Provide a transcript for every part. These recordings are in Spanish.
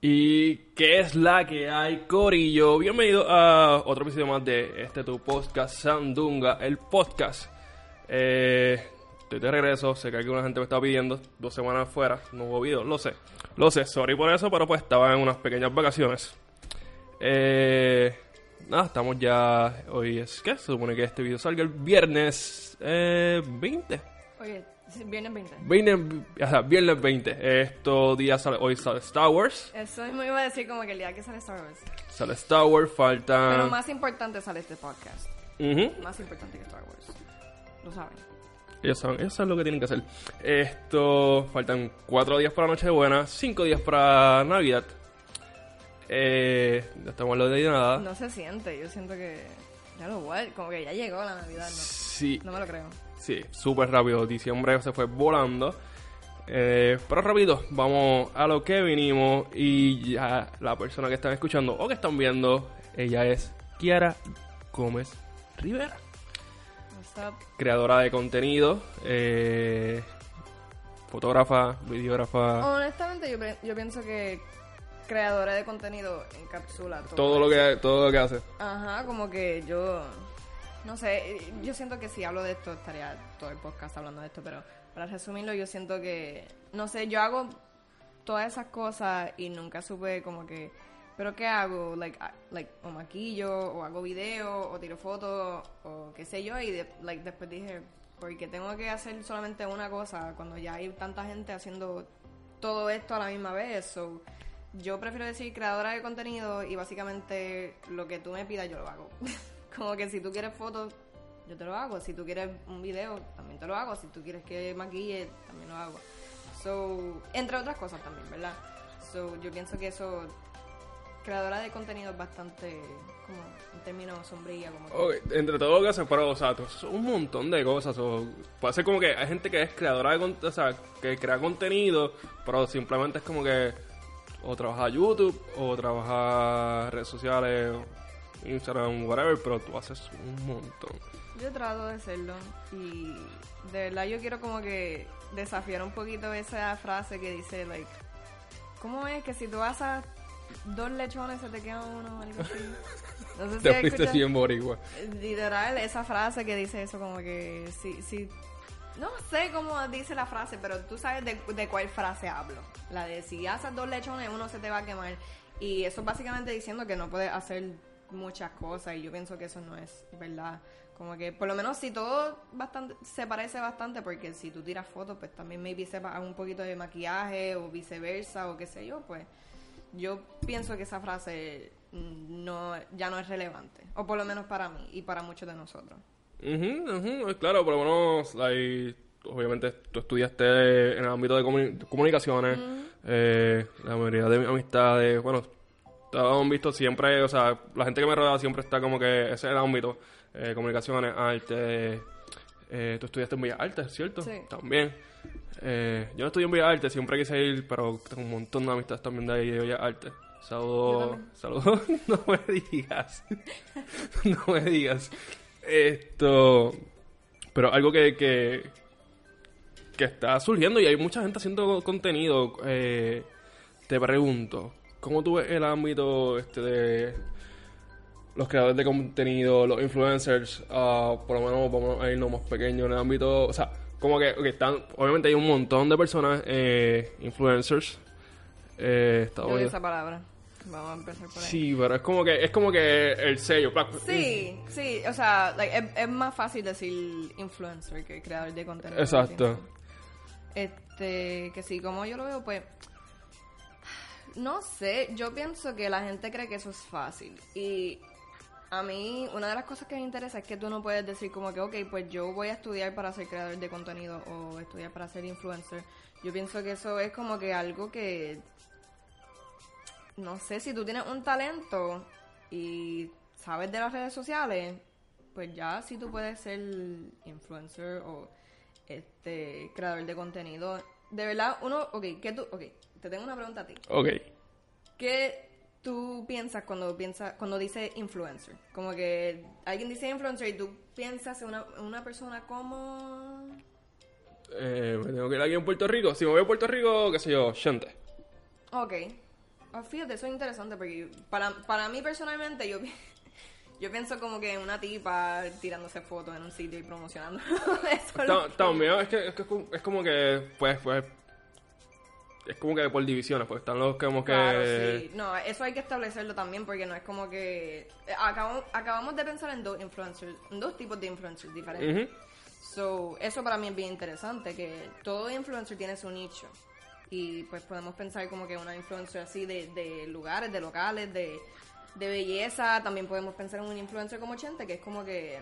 ¿Y qué es la que hay, Corillo? Bienvenido a otro episodio más de este tu podcast, Sandunga, el podcast. Eh, estoy de regreso, sé que alguna gente me estaba pidiendo, dos semanas fuera, no hubo video, lo sé, lo sé, sorry por eso, pero pues estaba en unas pequeñas vacaciones. Eh, nada, estamos ya, hoy es, ¿qué? Se supone que este video salga el viernes eh, 20. Oye, sí, viernes 20. Viernes, o sea, viernes 20. Estos días sale, hoy sale Star Wars. Eso mismo iba a decir como que el día que sale Star Wars. Sale Star Wars, falta. Pero más importante sale este podcast. Más importante que Star Wars. Lo saben. Ellos saben, ellos saben lo que tienen que hacer. Esto, faltan cuatro días para Nochebuena, cinco días para Navidad. Eh, ya estamos en lo de nada. No se siente. Yo siento que. Ya lo igual. Como que ya llegó la Navidad, ¿no? Sí, No me lo creo. Sí, súper rápido. Diciembre se fue volando. Eh, pero rápido, vamos a lo que vinimos. Y ya la persona que están escuchando o que están viendo, ella es Kiara Gómez Rivera. What's up? creadora de contenido, eh, fotógrafa, videógrafa, Honestamente, yo, yo pienso que creadora de contenido encapsula todo. todo lo que todo lo que hace. Ajá, como que yo. No sé, yo siento que si hablo de esto estaría todo el podcast hablando de esto, pero para resumirlo, yo siento que. No sé, yo hago todas esas cosas y nunca supe como que. ¿Pero qué hago? Like, ah, like, o maquillo, o hago video, o tiro fotos, o qué sé yo, y de- like, después dije, porque tengo que hacer solamente una cosa cuando ya hay tanta gente haciendo todo esto a la misma vez. So, yo prefiero decir creadora de contenido y básicamente lo que tú me pidas yo lo hago. Como que si tú quieres fotos, yo te lo hago. Si tú quieres un video, también te lo hago. Si tú quieres que maquille, también lo hago. So, entre otras cosas también, ¿verdad? So, yo pienso que eso, creadora de contenido es bastante, como, en términos sombrilla, como que... Ok, entre todo lo que hace, pero, o sea, un montón de cosas. o ser como que hay gente que es creadora de o sea, que crea contenido, pero simplemente es como que o trabaja YouTube, o trabaja redes sociales, Instagram, whatever, pero tú haces un montón. Yo trato de hacerlo y de verdad yo quiero como que desafiar un poquito esa frase que dice, like, ¿cómo es que si tú asas dos lechones se te queda uno algo así? No sé si Te fuiste bien boricua. Literal, esa frase que dice eso como que si, si no sé cómo dice la frase, pero tú sabes de, de cuál frase hablo. La de si asas dos lechones, uno se te va a quemar. Y eso es básicamente diciendo que no puedes hacer muchas cosas y yo pienso que eso no es verdad. Como que por lo menos si todo bastante se parece bastante, porque si tú tiras fotos, pues también maybe sepas un poquito de maquillaje o viceversa o qué sé yo, pues yo pienso que esa frase no ya no es relevante. O por lo menos para mí y para muchos de nosotros. Ujú, claro, por lo menos, like, obviamente tú estudiaste en el ámbito de comuni- comunicaciones, eh, la mayoría de mis amistades, bueno, todos han visto siempre, o sea, la gente que me rodea siempre está como que ese es el ámbito, eh, comunicaciones, arte, eh, tú estudiaste en Bellas Artes, ¿cierto? Sí. También. Eh, yo no estudié en Bellas Artes, siempre quise ir, pero tengo un montón de amistades también de ahí de Bellas Artes. Saludos, saludos, no me digas, no me digas. Esto, pero algo que, que, que está surgiendo y hay mucha gente haciendo contenido. eh, te pregunto, ¿cómo tú ves el ámbito este de los creadores de contenido, los influencers, ah, por lo menos vamos a irnos más pequeños en el ámbito, o sea, como que ok, están, obviamente hay un montón de personas, eh, influencers, eh, Estados Unidos. esa palabra. Vamos a empezar por ahí. Sí, pero es como que es como que el sello. Sí, sí, o sea, like, es, es más fácil decir influencer que creador de contenido. Exacto. Este, que sí, como yo lo veo, pues, no sé, yo pienso que la gente cree que eso es fácil. Y a mí, una de las cosas que me interesa es que tú no puedes decir como que, ok, pues yo voy a estudiar para ser creador de contenido o estudiar para ser influencer. Yo pienso que eso es como que algo que no sé, si tú tienes un talento y sabes de las redes sociales, pues ya sí tú puedes ser influencer o este creador de contenido. De verdad, uno, ok, ¿qué tú, ok, te tengo una pregunta a ti. Ok. ¿Qué tú piensas cuando piensas, cuando dice influencer? Como que alguien dice influencer y tú piensas en una, una persona como... Eh, me tengo que ir aquí en Puerto Rico. Si me voy a Puerto Rico, qué sé yo, gente. Ok. Ah, fíjate, eso es interesante porque para, para mí personalmente yo, yo pienso como que una tipa tirándose fotos en un sitio y promocionando eso. También es que es, que es como que, pues, pues, es como que por divisiones, pues están los como que... Claro, sí. No, eso hay que establecerlo también porque no es como que... eh, Acabamos, acabamos de pensar en dos influencers, en dos tipos de influencers diferentes. So, eso para mí es bien interesante, que todo influencer tiene su nicho. Y pues podemos pensar como que una influencer así de, de lugares, de locales, de, de belleza. También podemos pensar en un influencer como Chente, que es como que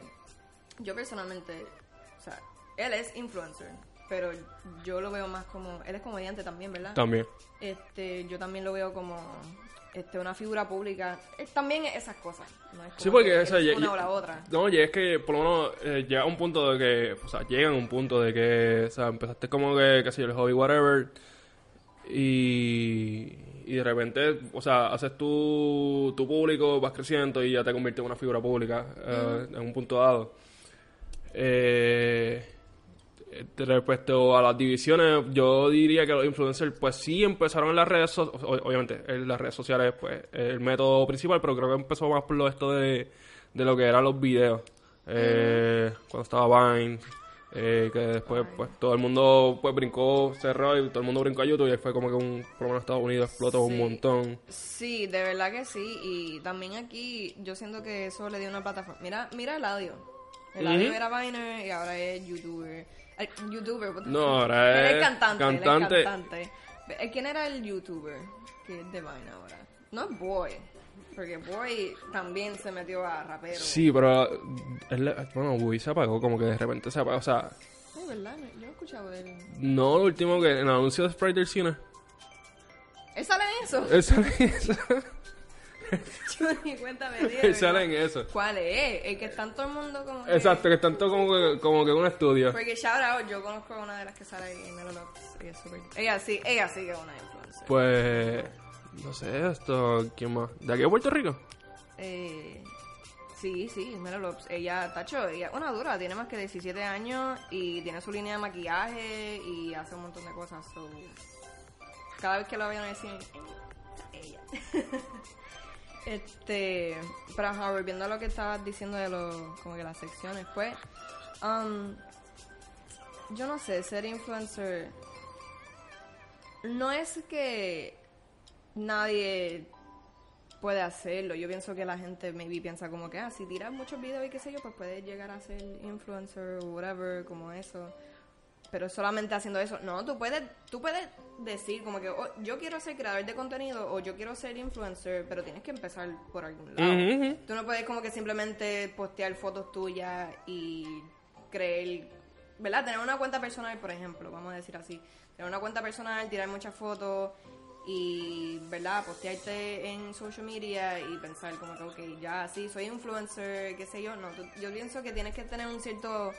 yo personalmente, o sea, él es influencer, pero yo lo veo más como, él es comediante también, ¿verdad? También. Este, yo también lo veo como este, una figura pública. Eh, también esas cosas. No es Sí, porque sea, es una o la otra. No, y es que por lo menos eh, llega un punto de que, o sea, llegan a un punto de que, o sea, empezaste como que, qué sé yo, el hobby, whatever, y, y de repente, o sea, haces tu, tu público, vas creciendo y ya te conviertes en una figura pública eh, en un punto dado. Eh, respecto a las divisiones, yo diría que los influencers, pues sí empezaron en las redes, so- o- obviamente, en las redes sociales, pues, el método principal, pero creo que empezó más por lo esto de, de lo que eran los videos. Eh, Cuando estaba Vine, eh, que después, pues, todo el mundo, pues, brincó, cerró y todo el mundo brincó a YouTube y ahí fue como que un, por lo menos Estados Unidos explotó un montón. Sí, de verdad que sí. Y también aquí yo siento que eso le dio una plataforma. Mira, mira Eladio. Eladio Ujú. era Viner y ahora es youtuber. Eh, youtuber, what the No, fuck? ahora es cantante. él es cantante. cantante. Eh, ¿Quién era el youtuber que es de Vine ahora? No es Boy. Porque Boy también se metió a rapero. Sí, pero, él, bueno, Wii se apagó, como que de repente se apagó, o sea, Ay, ¿verdad? Yo he escuchado de él. no lo último que en el anuncio de Sprite del cine. ¿Él sale en eso? Él sale en eso. Yo ni cuenta me di, de Él sale verdad. en eso. ¿Cuál es? El que está en todo el mundo como que... Exacto, que están todos como que, como que en un estudio. Porque shout out, yo conozco a una de las que sale ahí en Melolox. Ella es súper... Ella sí, ella sí que es una influencer. Pues, no sé, esto, ¿quién más? ¿De aquí a Puerto Rico? Eh, sí, sí, Melolox. Ella, tacho, ella una dura, tiene más que 17 años y tiene su línea de maquillaje y hace un montón de cosas. So, cada vez que la el cine, ella. este, pero ajá, volviendo a lo que estabas diciendo de los, como que las secciones, pues, um, yo no sé, ser influencer no es que nadie puede hacerlo. Yo pienso que la gente maybe piensa como que, ah, si tiras muchos videos y qué sé yo, pues puedes llegar a ser influencer o whatever, como eso. Pero solamente haciendo eso. No, tú puedes, tú puedes decir como que, oh, yo quiero ser creador de contenido o yo quiero ser influencer, pero tienes que empezar por algún lado. Ujú. Tú no puedes como que simplemente postear fotos tuyas y creer, ¿verdad? Tener una cuenta personal, por ejemplo, vamos a decir así. Tener una cuenta personal, tirar muchas fotos y, ¿verdad? Postearte en social media y pensar como que, ok, ya sí, soy influencer, qué sé yo. No, tú- yo pienso que tienes que tener un cierto...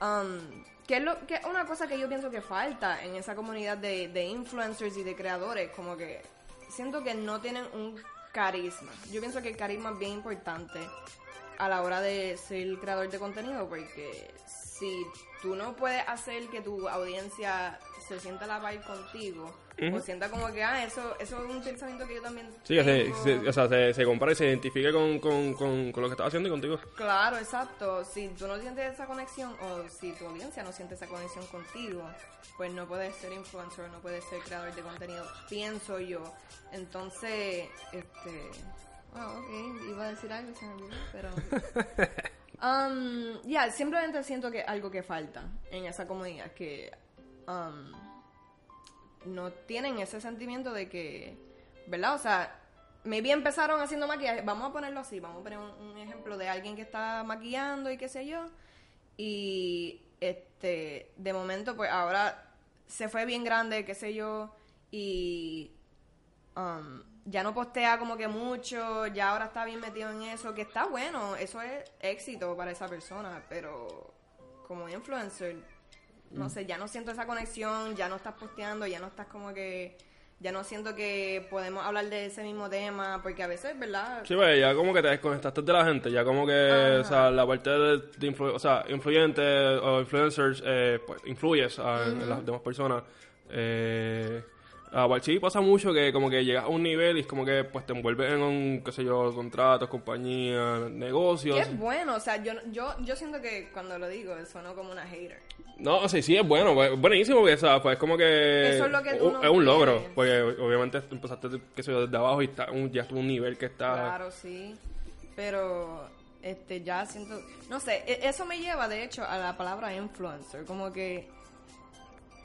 Um, que es lo, que una cosa que yo pienso que falta en esa comunidad de, de influencers y de creadores, como que siento que no tienen un carisma. Yo pienso que el carisma es bien importante a la hora de ser creador de contenido, porque si tú no puedes hacer que tu audiencia se sienta la par contigo, o sienta como que, ah, eso, eso es un pensamiento que yo también Sí, se, se- o sea, se, se compara y se identifique con, con, con, con lo que estás haciendo y contigo. Claro, exacto. Si tú no sientes esa conexión o si tu audiencia no siente esa conexión contigo, pues no puedes ser influencer, no puedes ser creador de contenido, pienso yo. Entonces, este... Oh, ok, iba a decir algo se me olvidó, pero... Um, ya, simplemente siento que algo que falta en esa comunidad, que um, no tienen ese sentimiento de que, ¿verdad? O sea, maybe empezaron haciendo maquillaje, vamos a ponerlo así, vamos a poner un, ejemplo de alguien que está maquillando y qué sé yo, y este, de momento, pues ahora se fue bien grande, qué sé yo, y um, ya no postea como que mucho, ya ahora está bien metido en eso, que está bueno, eso es éxito para esa persona, pero como influencer, no sé, ya no siento esa conexión, ya no estás posteando, ya no estás como que, ya no siento que podemos hablar de ese mismo tema, porque a veces, ¿verdad? Sí, pues ya como que te desconectaste de la gente, ya como que, Ajá. o sea, la parte de, de influ- o sea, influyentes o influencers, eh, pues influyes a- en las demás personas. Eh, Pues sí, pasa mucho que como que llegas a un nivel y es como que pues te envuelves en un, qué sé yo, contratos, compañías, negocios. Es bueno, o sea, yo, yo, yo siento que cuando lo digo, sueno como una hater. No, sí, sí, es bueno, pues, buenísimo, porque, o sea, pues es como que... Eso es lo que tú un- no Es un logro, quieres. porque obviamente empezaste, qué sé yo, desde abajo y está un, ya estuvo un nivel que está... Claro, sí. Pero este ya siento, no sé, e- eso me lleva de hecho a la palabra influencer, como que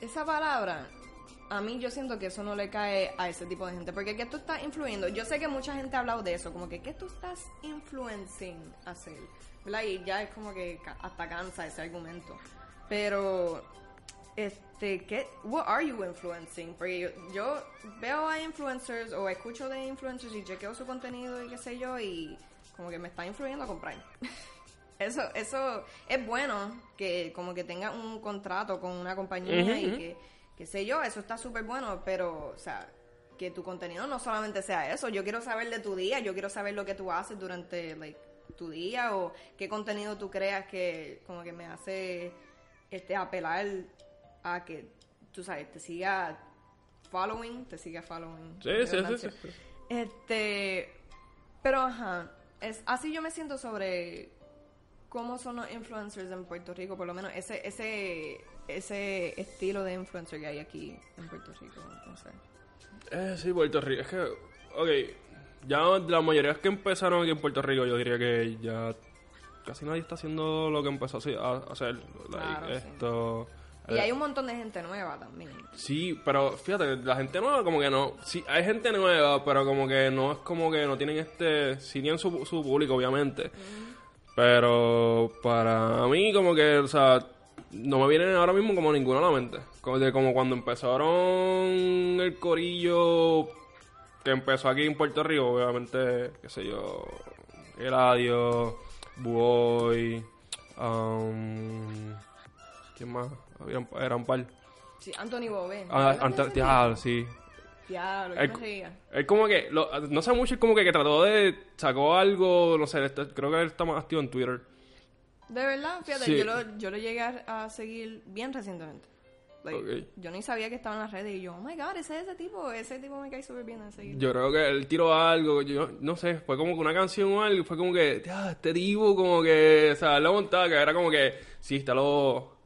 esa palabra a mí yo siento que eso no le cae a ese tipo de gente, porque que tú estás influyendo, yo sé que mucha gente ha hablado de eso, como que qué tú estás influencing a hacer, ¿verdad? Y ya es como que hasta cansa ese argumento. Pero este, ¿qué? What are you influencing? Porque yo, yo veo a influencers o escucho de influencers y chequeo su contenido y qué sé yo y como que me está influyendo a comprar. eso, eso es bueno que como que tenga un contrato con una compañía y que, qué sé yo, eso está súper bueno, pero, o sea, que tu contenido no solamente sea eso, yo quiero saber de tu día, yo quiero saber lo que tú haces durante, like, tu día o qué contenido tú creas que como que me hace este apelar a que tú sabes te siga following te siga following Sí, sí, sí, sí. este pero ajá es así yo me siento sobre cómo son los influencers en Puerto Rico por lo menos ese ese ese estilo de influencer que hay aquí en Puerto Rico no sé Eh, sí, Puerto Rico. Es que, ok, ya la mayoría que empezaron aquí en Puerto Rico, yo diría que ya casi nadie está haciendo lo que empezó a hacer. like, Claro, sí. esto. y eh, hay un montón de gente nueva también Sí, pero fíjate, la gente nueva como que no, sí, hay gente nueva, pero como que no es como que no tienen este, sí tienen su, su público obviamente, pero para mí como que, o sea, no me viene ahora mismo como ninguno a la mente, como, de, como cuando empezaron el corillo que empezó aquí en Puerto Rico, obviamente, qué sé yo, Eladio, Buoy, um, ¿quién más? Habían, eran un par. sí Anthony Bobé Ah, ¿Verdad que ante- ese ah, sí. Diablo, me reía. Él como que, lo- no sé mucho, es como que, que trató de, sacó algo, no sé, este- creo que él está más activo en Twitter. De verdad, fíjate, Sí. yo, lo, yo lo llegué a, a seguir bien recientemente. Like, Ok. Yo ni sabía que estaba en las redes y yo, oh my god, ese es ese tipo, ese tipo me cae súper bien seguir. Yo creo que él tiró algo, yo no sé, fue como que una canción o algo, fue como que, "Ah, este tipo como que, o sea, él lo montaba, que era como que, sí, está lo,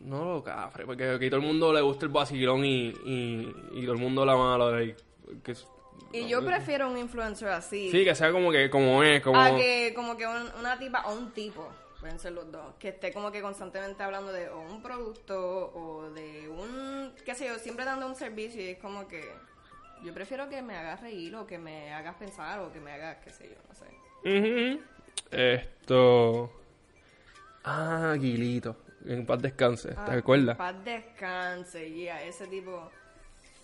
no lo cafre, porque aquí todo el mundo le gusta el vacilón y, y, y todo el mundo la mala, like, que, es- y yo prefiero un influencer así. sí, que sea como que, como es, como... A que como que un- una tipa o un tipo, pueden ser los dos, que esté como que constantemente hablando de o un producto o de un, qué sé yo, siempre dando un servicio y es como que yo prefiero que me hagas reír o que me hagas pensar o que me hagas, qué sé yo, no sé. Ujú. Esto. Ah, Aguilito. En paz descanse. ¿Te Ah, acuerdas? Paz descanse, yeah, ese tipo.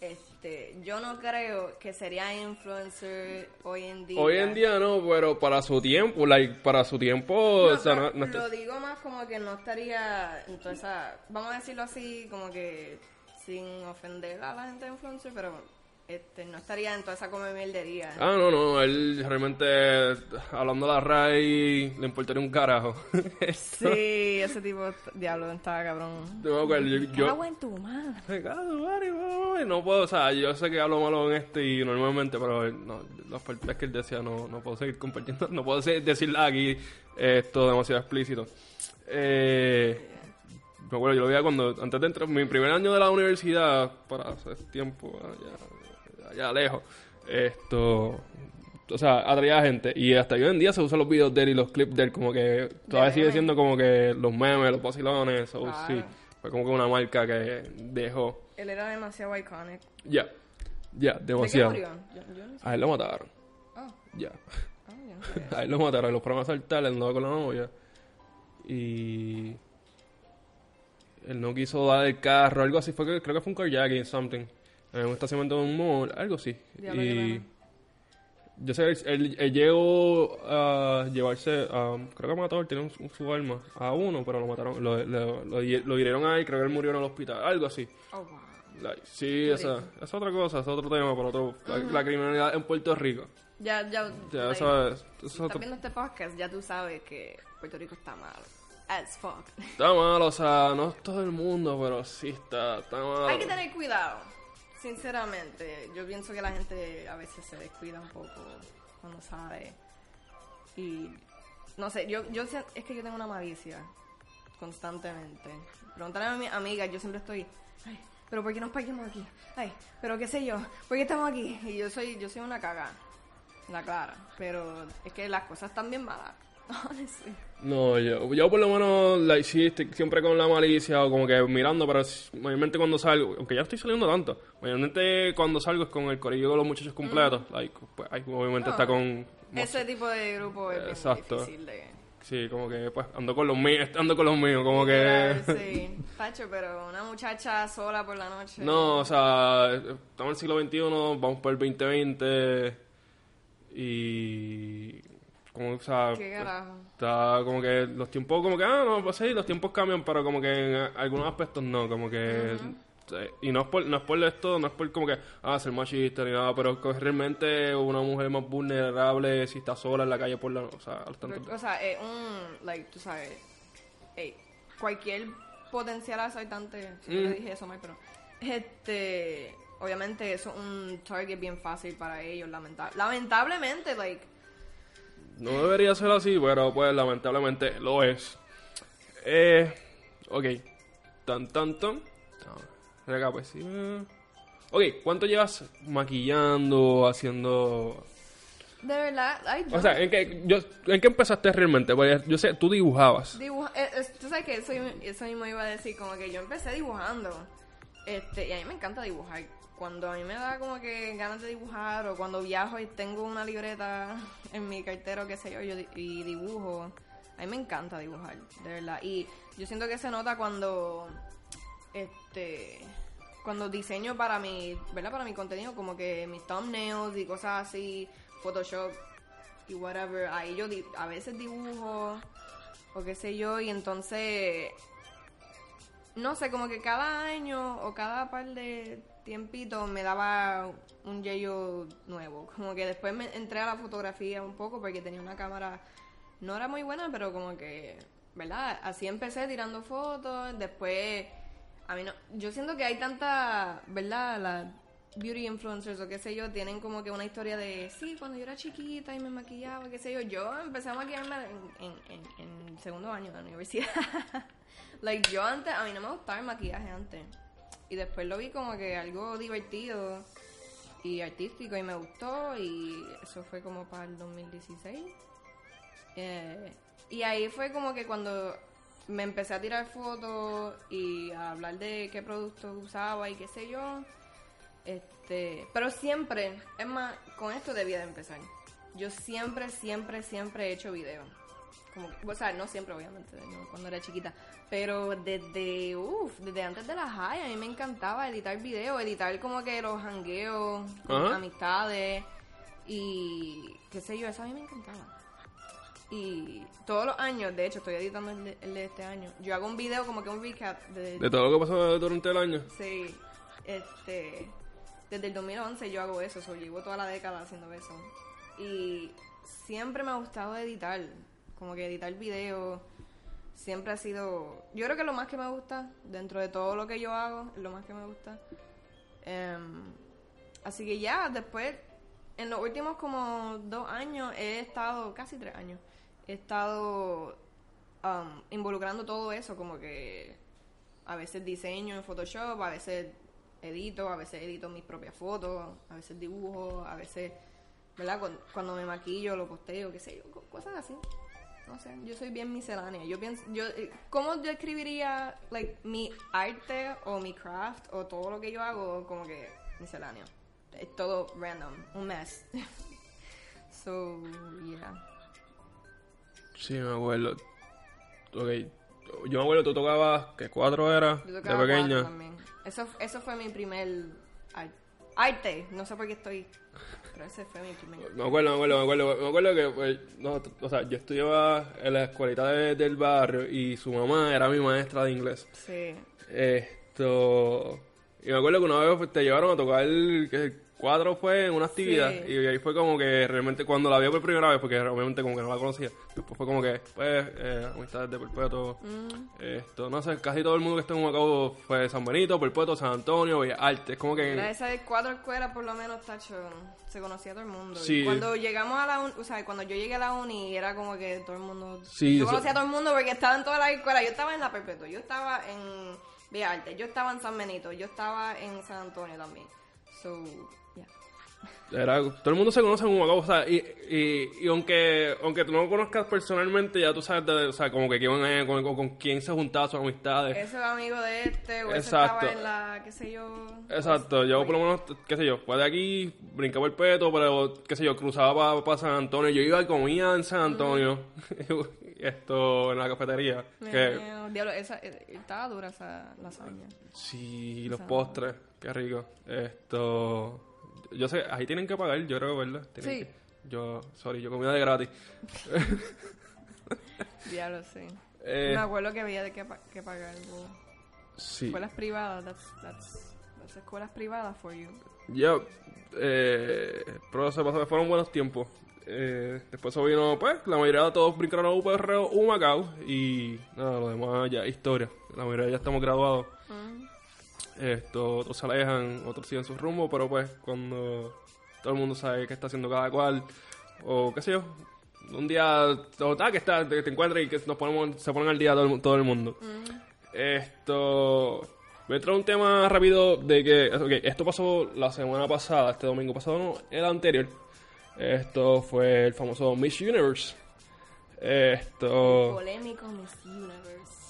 Este, yo no creo que sería influencer hoy en día. Hoy en día no, pero para su tiempo, like, para su tiempo, No, o sea, pero no, no está- lo digo más como que no estaría en toda esa, vamos a decirlo así, como que sin ofender a la gente de influencer, pero este no estaría en toda esa come mierdería. Ah, no, no, él realmente, hablando de la RAI, le importaría un carajo. Sí, ese tipo, diablo, estaba cabrón. Yo Cago en tu madre. No puedo, o sea, yo sé que hablo malo en este y normalmente, pero no, las partes que él decía no, no puedo seguir compartiendo, no puedo decir aquí esto demasiado explícito. Eh, me acuerdo, yo lo veía cuando, antes de entrar, mi primer año de la universidad, para hace tiempo, allá, allá lejos, esto, o sea, atraía gente y hasta hoy en día se usan los videos de él y los clips de él como que todavía sigue siendo como que los memes, los vacilones, Claro. sí, fue como que una marca que dejó. Él era demasiado iconic. Ya, ya, ¿De qué demasiado. murió? Yo, yo no sé. A él lo mataron, Oh, ya. oh, no sabía. A él lo mataron, lo fueron a asaltar, él andaba con la novia. Y. Él no quiso dar el carro, algo así. Fue que, creo que fue un carjacking, something. En un estacionamiento de un mall, algo así. Diablo, y. Yo sé, él, él llegó a llevarse. a- creo que mató, él tenía un- su arma a uno, pero lo mataron. Lo, lo, lo, lo hirieron ahí, creo que él murió en el hospital, algo así. Oh, wow. Like, sí, esa, es otra cosa, es otro tema, pero otro. La, la criminalidad en Puerto Rico. Ya, ya, Ya, like, eso es. eso es si otro- estás viendo este podcast, ya tú sabes que Puerto Rico está mal. As fuck. Está mal, o sea, no es todo el mundo, pero sí está, está mal. Hay que tener cuidado. Sinceramente, yo pienso que la gente a veces se descuida un poco cuando sabe. Y no sé, yo, yo es que yo tengo una malicia constantemente. Preguntarle a mi amiga, yo siempre estoy, ay, pero ¿por qué nos parquemos aquí? Ay, pero qué sé yo, ¿por qué estamos aquí? Y yo soy, yo soy una caga, la clara. Pero es que las cosas están bien malas. No, yo, yo por lo menos sí, estoy siempre con la malicia o como que mirando, pero mayormente cuando salgo, aunque ya estoy saliendo tanto, mayormente cuando salgo es con el corillo con los muchachos completos, like, pues, obviamente No, está con... Ese tipo de grupo es Exacto. difícil de... Sí, como que pues ando con los míos, ando con los míos, como que... Sí, Tacho, pero una muchacha sola por la noche. No, o sea, estamos en el siglo XXI, vamos por el 2020 y... Como, o sea, ¿Qué está como que los tiempos, como que, ah, no, pues sí, los tiempos cambian, pero como que en algunos aspectos no, como que... sí, Y no es, por, no es por esto, no es por como que, ah, ser machista ni nada, pero que realmente una mujer más vulnerable si está sola en la calle por la... O sea, a los tantos- O sea, es un, like, tú sabes, ey, cualquier potencial asaltante, si le dije eso mal, pero, este, obviamente eso es un target bien fácil para ellos, lamenta- lamentablemente, like, No debería ser así, pero pues lamentablemente lo es. Eh, ok. Tan, tan, tan. Acá, pues eh. Ok, ¿cuánto llevas maquillando, haciendo...? de verdad, ay, yo O sea, ¿en qué, yo, ¿en qué empezaste realmente? Porque yo sé, tú dibujabas. dibuja- eh, es- tú sabes que eso, eso mismo iba a decir, como que yo empecé dibujando, este, y a mí me encanta dibujar. Cuando a mí me da como que ganas de dibujar o cuando viajo y tengo una libreta en mi cartero, qué sé yo, yo y dibujo, a mí me encanta dibujar, de verdad. Y yo siento que se nota cuando, este, cuando diseño para mi, ¿verdad? Para mi contenido, como que mis thumbnails y cosas así, Photoshop y whatever, ahí yo a veces dibujo o qué sé yo, y entonces, no sé, como que cada año o cada par de tiempitos me daba un yello nuevo, como que después me entré a la fotografía un poco porque tenía una cámara, no era muy buena, pero como que, ¿verdad? Así empecé tirando fotos, después, a mí no, yo siento que hay tanta, ¿verdad? La, beauty influencers o qué sé yo, tienen como que una historia de, sí, cuando yo era chiquita y me maquillaba, qué sé yo, yo empecé a maquillarme en, en segundo año de la universidad. like, yo antes, a mí no me gustaba el maquillaje antes. Y después lo vi como que algo divertido y artístico y me gustó y eso fue como para el 2016. Eh, y ahí fue como que cuando me empecé a tirar fotos y a hablar de qué productos usaba y qué sé yo. Este, pero siempre, es más, con esto debía de empezar. Yo siempre, siempre, siempre he hecho videos. Como, o sea, no siempre, obviamente, no cuando era chiquita. Pero desde, uff, desde antes de la high, a mí me encantaba editar videos, editar como que los hangueos, amistades. Y qué sé yo, eso a mí me encantaba. Y todos los años, de hecho, estoy editando el de, el de este año. Yo hago un video como que un recap de, De todo lo que pasó durante el año. Sí, este, desde el 2011 yo hago eso, so, llevo toda la década haciendo eso. Y siempre me ha gustado editar, como que editar videos, siempre ha sido, yo creo que lo más que me gusta, dentro de todo lo que yo hago, es lo más que me gusta. Em, así que ya, después, en los últimos como dos años, he estado, casi tres años, he estado um, involucrando todo eso, como que a veces diseño en Photoshop, a veces edito, a veces edito mis propias fotos, a veces dibujo, a veces, ¿verdad? Cuando, me maquillo, lo posteo, qué sé yo, co- cosas así. No sé, yo soy bien miscelánea. Yo pienso, yo, eh, ¿cómo yo escribiría, like, mi arte o mi craft o todo lo que yo hago como que misceláneo? Es todo random, un mess. so, yeah. Sí, me acuerdo. Ok. Yo me acuerdo, tú tocabas, que cuatro era, Yo de tocaba cuatro pequeña. también. Eso, eso fue mi primer ar- arte. No sé por qué estoy. Ese fue mi primer. Me acuerdo, me acuerdo, me acuerdo. Me acuerdo que, pues, no, o sea, yo estudiaba en la escuelita de- del barrio y su mamá era mi maestra de inglés. Sí. Esto. Y me acuerdo que una vez te llevaron a tocar que, cuatro fue en una actividad Sí. y ahí fue como que realmente cuando la vi por primera vez, porque obviamente como que no la conocía, después fue como que, pues, eh, amistades de Perpetuo, Mm. esto, no sé, casi todo el mundo que está en Humacao fue San Benito, Perpetuo, San Antonio, Bellas Artes, como que... Era esa de cuatro escuelas, por lo menos, tacho, se conocía todo el mundo. Sí. Y cuando llegamos a la uni, o sea, cuando yo llegué a la uni, era como que todo el mundo... Sí, yo eso- conocía a todo el mundo porque estaba en todas las escuelas. Yo estaba en la Perpetua, yo estaba en Bellas Artes, yo estaba en San Benito, yo estaba en San Antonio también. So. Era, todo el mundo se conoce en Humacao, o sea, y, y, y aunque, aunque tú no lo conozcas personalmente, ya tú sabes, de- o sea, como que quién, eh, con, con, con quién se juntaba, sus amistades. Ese es amigo de este, o ese Exacto. estaba en la, qué sé yo... Exacto, yo pues, por lo menos, qué sé yo, fue de aquí, brincaba el peto, pero qué sé yo, cruzaba para San Antonio, yo iba y comía en San Antonio, esto, en la cafetería, que diablo, esa, eh, estaba dura esa lasaña. sí, los postres, qué rico, esto, yo sé, ahí tienen que pagar, yo creo, ¿verdad? Tienen Sí. que- yo, sorry, yo comía de gratis. Diablo, sí. Eh, Me acuerdo que había de que, que pagar. bo. sí, Escuelas privadas, that's, that's, that's escuelas privadas for you. ya, eh, pero se pasó, fueron buenos tiempos. Eh, después vino, pues, la mayoría de todos brincaron a UPR o Macao y nada, lo demás ya historia. La mayoría ya estamos graduados. Esto, otros se alejan, otros siguen su rumbo, pero pues cuando todo el mundo sabe qué está haciendo cada cual, o qué sé yo, un día, o tal, que está, te, te encuentras y que nos ponemos, se ponen al día todo el, todo el mundo. Esto, voy a traer un tema rápido de que, ok, esto pasó la semana pasada, este domingo pasado, no, el anterior. Esto fue el famoso Miss Universe. Esto... Polémico Miss Universe.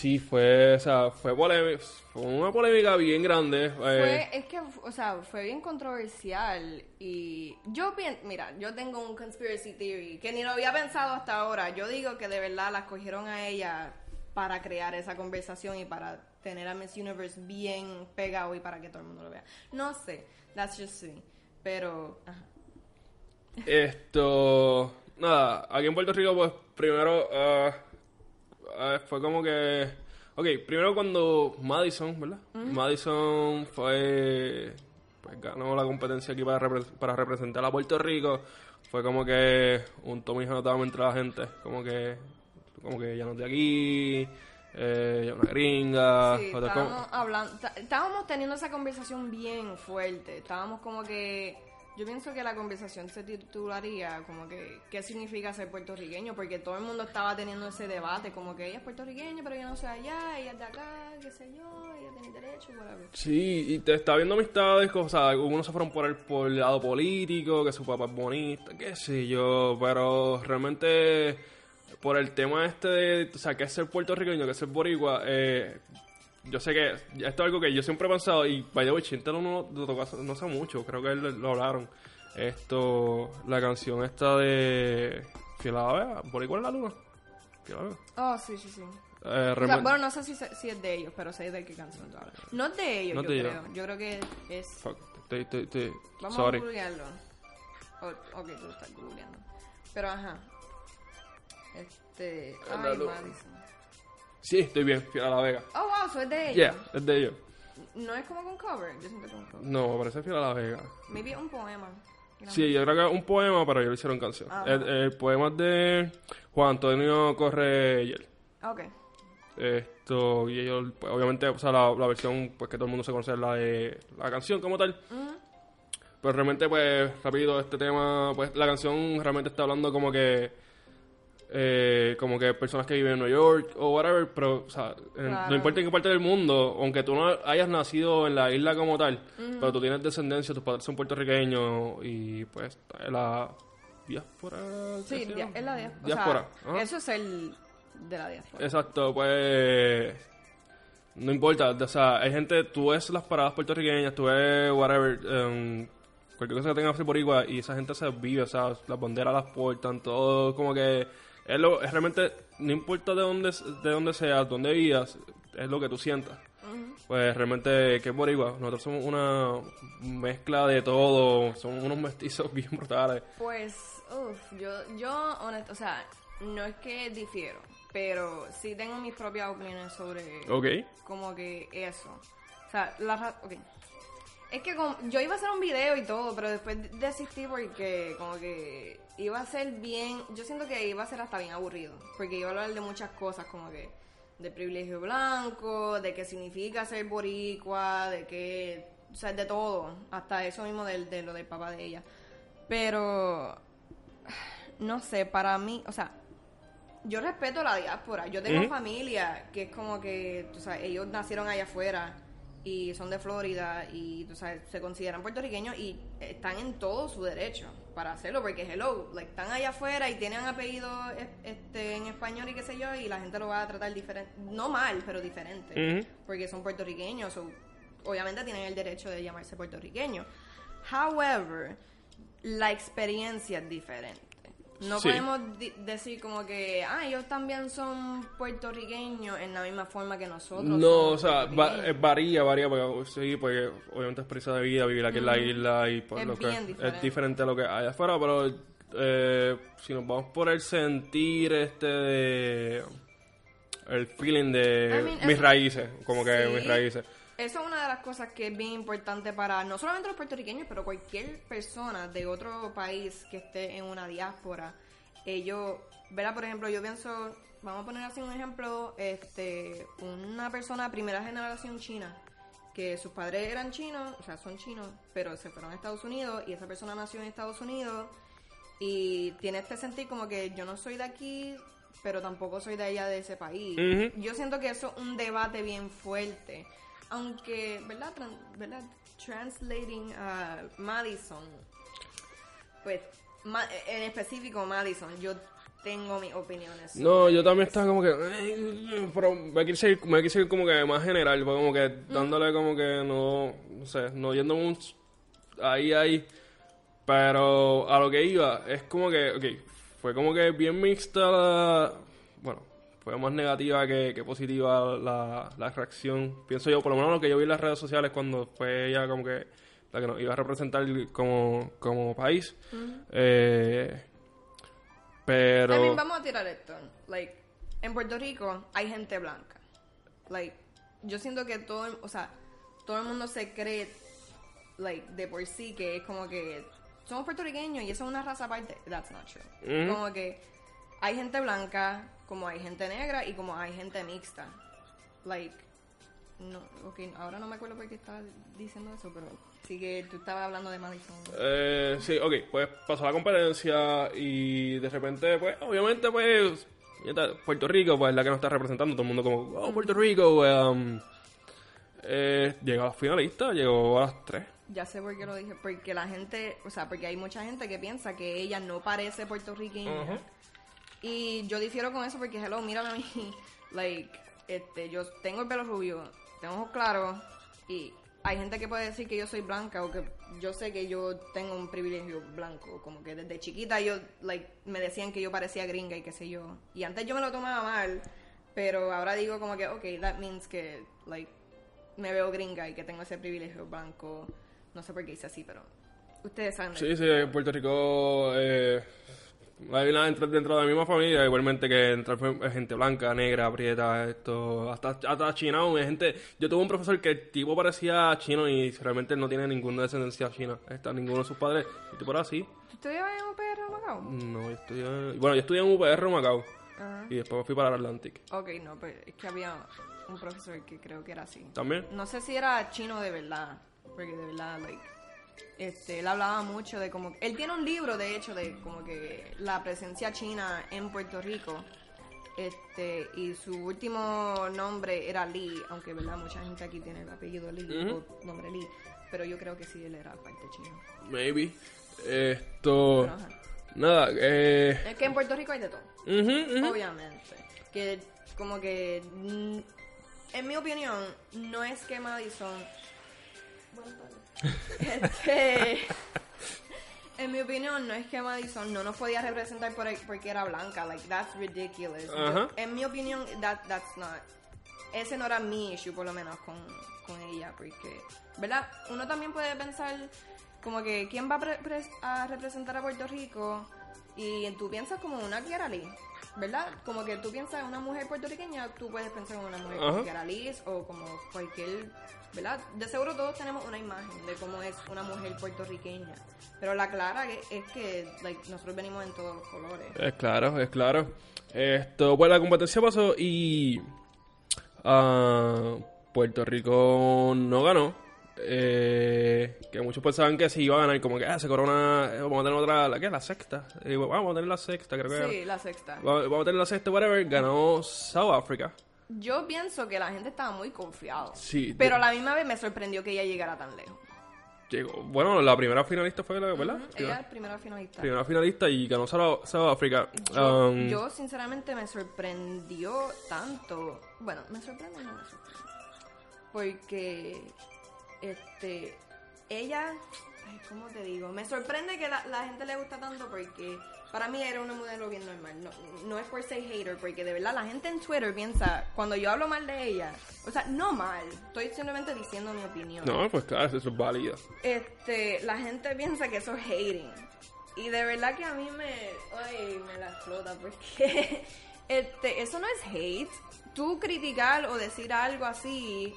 Sí, fue, o sea, fue polémica, fue una polémica bien grande. eh, Fue, es que, o sea, fue bien controversial y yo mira, yo tengo un conspiracy theory que ni lo había pensado hasta ahora. Yo digo que de verdad la cogieron a ella para crear esa conversación y para tener a Miss Universe bien pegado y para que todo el mundo lo vea. No sé, that's just me. Pero, ajá. Esto, nada, aquí en Puerto Rico, pues primero ah, ah, fue como que, ok, primero cuando Madison, ¿verdad? Madison fue, pues ganó la competencia aquí para, repre- para representar a Puerto Rico, fue como que un Tommy notable entre la gente, como que, como que ya no es de aquí, eh, una gringa, Sí, hablando, estábamos teniendo esa conversación bien fuerte. Estábamos como que, yo pienso que la conversación se titularía como que, ¿qué significa ser puertorriqueño? Porque todo el mundo estaba teniendo ese debate, como que ella es puertorriqueña, pero yo no soy allá, ella es de acá, qué sé yo, ella tiene derecho, whatever. Sí, y te está viendo amistades, o sea, algunos se fueron por el, por el lado político, que su papá es bonita, qué sé yo, pero realmente por el tema este de, o sea, que es ser puertorriqueño, que es ser boricua, eh, yo sé que esto es algo que yo siempre he pensado, y vaya, Chinte no no lo tocó no sé mucho, creo que él lo hablaron, esto, la canción esta de Filadelfia, Boricua en la luna, Filadelfia. Oh, sí, sí, sí. Eh, O sea, bueno, no sé si, se- si es de ellos, pero sé de qué canción tú hablas. No es de ellos, No yo de creo. Yo creo que es... Fuck, te- te- te- Vamos sorry. a googlearlo. Ok, tú lo estás googleando. Pero ajá. Este. Ay. Madison. Sí, estoy bien, Fiel a la Vega. Oh, wow, es de ellos. Yeah, es de ellos. No es como con cover. Yo siento que es un cover. No, parece Fiel a la Vega. Maybe un poema. Sí, yo creo que es un poema, pero ellos lo hicieron canción. Ah. El, el poema es de Juan Antonio Correyer. Ok. Esto, y ellos, pues, obviamente, o sea, la, la versión pues que todo el mundo se conoce es la de la canción como tal. Pero realmente, pues, rápido, este tema, pues, la canción realmente está hablando como que, eh, como que personas que viven en Nueva York o whatever, pero, o sea, en- Claro. no importa en qué parte del mundo, aunque tú no hayas nacido en la isla como tal, pero tú tienes descendencia, tus padres son puertorriqueños y, pues, la diáspora. ¿qué Sí, es la diáspora. Diáspora. O sea, ajá. eso es el de la diáspora. Exacto, pues no importa, o sea, hay gente, tú ves las paradas puertorriqueñas, tú ves whatever, em, cualquier cosa que tenga por igual y esa gente se vive, o sea, las banderas las portan, todo como que es lo, es realmente, no importa de dónde, de dónde seas, dónde vivas, es lo que tú sientas. Pues realmente, que boricua, nosotros somos una mezcla de todo, somos unos mestizos bien brutales. Pues, uff, yo, yo, honesto, o sea, no es que difiero, pero sí tengo mis propias opiniones sobre Ok, como que eso. O sea, la ra- ok. Es que como- yo iba a hacer un video y todo, pero después desistí porque como que iba a ser bien, yo siento que iba a ser hasta bien aburrido, porque iba a hablar de muchas cosas como que de privilegio blanco, de qué significa ser boricua, de qué, o sea, de todo, hasta eso mismo del- de, lo del papá de ella. Pero, no sé, para mí, o sea, yo respeto la diáspora. Yo tengo familia que es como que, tú sabes, ellos nacieron allá afuera y son de Florida y, tú sabes, se consideran puertorriqueños y están en todo su derecho para hacerlo porque, hello, like, están allá afuera y tienen apellido es- este, en español y qué sé yo y la gente lo va a tratar diferente, no mal, pero diferente, porque son puertorriqueños, so, obviamente tienen el derecho de llamarse puertorriqueños. However, la experiencia es diferente. No Sí. podemos decir como que, ah, ellos también son puertorriqueños en la misma forma que nosotros. No, o sea, va- varía, varía, porque sí, porque obviamente es experiencia de vida, vivir aquí en la isla y pues Es lo que bien diferente. es diferente a lo que hay afuera, pero eh, si nos vamos por el sentir este de el feeling de I mean, mis raíces, como que Sí. mis raíces. Eso es una de las cosas que es bien importante para no solamente los puertorriqueños, pero cualquier persona de otro país que esté en una diáspora. Ellos, ¿verdad? Por ejemplo, yo pienso, vamos a poner así un ejemplo, este, una persona primera generación china, que sus padres eran chinos, o sea, son chinos, pero se fueron a Estados Unidos y esa persona nació en Estados Unidos y tiene este sentir como que yo no soy de aquí, pero tampoco soy de allá de ese país. Ujú. Yo siento que eso es un debate bien fuerte. Aunque, ¿verdad? Tran- ¿verdad? Translating a Madison, pues, ma- en específico Madison, yo tengo mis opiniones. No, yo también estaba como que. "Ay", Pero me quise ir, me quise ir como que más general, fue como que dándole como que no. No sé, no yendo mucho. Ahí, ahí. Pero a lo que iba, es como que. Ok, fue como que bien mixta la. Bueno, fue más negativa que, que positiva la, la reacción. Pienso yo, por lo menos lo que yo vi en las redes sociales cuando fue ella como que la que nos iba a representar como, como país. Eh, pero. También vamos a tirar esto. Like, en Puerto Rico hay gente blanca. Like, yo siento que todo, el- o sea, todo el mundo se cree, like, de por sí que es como que somos puertorriqueños y eso es una raza aparte. That's not true. Ujú. Como que hay gente blanca, como hay gente negra y como hay gente mixta. Like, no, ok, ahora no me acuerdo por qué estaba diciendo eso, pero sí que tú estabas hablando de Madison. Eh, sí, ok, pues pasó la competencia y de repente, pues, obviamente, pues, Puerto Rico, pues, la que nos está representando, todo el mundo como, oh, Puerto Rico, um, eh, llegó a la finalista, llegó a las tres. Ya sé por qué lo dije, porque la gente, o sea, porque hay mucha gente que piensa que ella no parece puertorriqueña. Ujú. Y yo difiero con eso porque, hello, mírame a mí, like, este, yo tengo el pelo rubio, tengo ojos claros, y hay gente que puede decir que yo soy blanca o que yo sé que yo tengo un privilegio blanco, como que desde chiquita yo, like, me decían que yo parecía gringa y qué sé yo. Y antes yo me lo tomaba mal, pero ahora digo como que, ok, that means que, like, me veo gringa y que tengo ese privilegio blanco. No sé por qué hice así, pero ustedes saben. Sí, sí, en Puerto Rico, eh, hay una dentro, dentro de la misma familia, igualmente que entra fue gente blanca, negra, prieta, esto, hasta, hasta chino, gente, yo tuve un profesor que el tipo parecía chino y realmente no tiene ninguna descendencia china, está ninguno de sus padres, el tipo era así, ¿Tú estudiabas en UPR o Macao? no, yo estudié, bueno, yo estudié en UPR en Macao, Ajá. y después me fui para el Atlantic, Ok, no, pero es que había un profesor que creo que era así. también, No sé si era chino de verdad, porque de verdad, like, este, él hablaba mucho de como, él tiene un libro, de hecho, de como que la presencia china en Puerto Rico, este, y su último nombre era Lee, aunque verdad mucha gente aquí tiene el apellido Lee Ujú. o nombre Lee, pero yo creo que sí él era parte chino. maybe, esto, Pero, nada, eh, Es que en Puerto Rico hay de todo. Obviamente. Que como que, mm, en mi opinión, no es que Madison... Tardes. Este, en mi opinión, no es que Madison no nos podía representar por, porque era blanca. Like, that's ridiculous. Yo- en mi opinión, that, that's not... Ese no era mi issue, por lo menos, con, con ella. Porque, ¿verdad? Uno también puede pensar como que, ¿quién va a, pre- pre- a representar a Puerto Rico? Y tú piensas como una Kiara Lee. ¿Verdad? Como que tú piensas en una mujer puertorriqueña, tú puedes pensar en una mujer Ajá. como Kiara Liz o como cualquier, ¿verdad? De seguro todos tenemos una imagen de cómo es una mujer puertorriqueña. Pero la clara es que like, nosotros venimos en todos los colores. Es claro, es claro. Esto, pues la competencia pasó y ah, Puerto Rico no ganó. Eh, que muchos pensaban que sí iba a ganar, como que ah, se corona, eh, vamos a tener otra, ¿la qué? La sexta. Vamos a tener la sexta, creo que era. Sí, la sexta. Vamos, vamos a tener la sexta, whatever. Ganó South Africa. Yo pienso que la gente estaba muy confiado. Sí, Pero de- a la misma vez me sorprendió que ella llegara tan lejos. Llegó. Bueno, la primera finalista fue la, ¿verdad? Ella es primera finalista. Primera finalista y ganó South, South Africa. Um, Yo sinceramente me sorprendió tanto. Bueno, me sorprende no me sorprende. Porque, este, ella, ay, ¿cómo te digo? Me sorprende que la, la gente le gusta tanto porque para mí era una modelo bien normal. No, no es por ser hater, porque de verdad la gente en Twitter piensa, cuando yo hablo mal de ella, o sea, no mal, estoy simplemente diciendo mi opinión no, pues claro, eso es válido. este, la gente piensa que eso es hating. Y de verdad que a mí me, ay, me la explota porque este, eso no es hate. Tú criticar o decir algo así,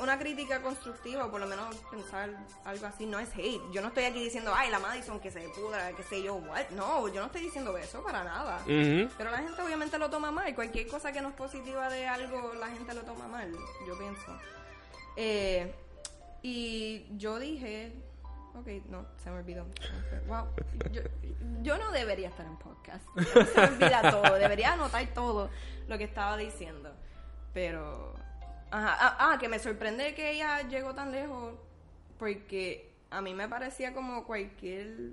una crítica constructiva o por lo menos pensar algo así, no es hate. Yo no estoy aquí diciendo, ay, la Madison que se pudra, que sé yo, what. No, yo no estoy diciendo eso para nada. Pero la gente obviamente lo toma mal. Cualquier cosa que no es positiva de algo, la gente lo toma mal, yo pienso. Eh, y yo dije, ok, no, se me olvidó. Wow, yo, yo no debería estar en podcast. Se me olvida todo, debería anotar todo lo que estaba diciendo. Pero, ajá, ah, ah, que me sorprende que ella llegó tan lejos porque a mí me parecía como cualquier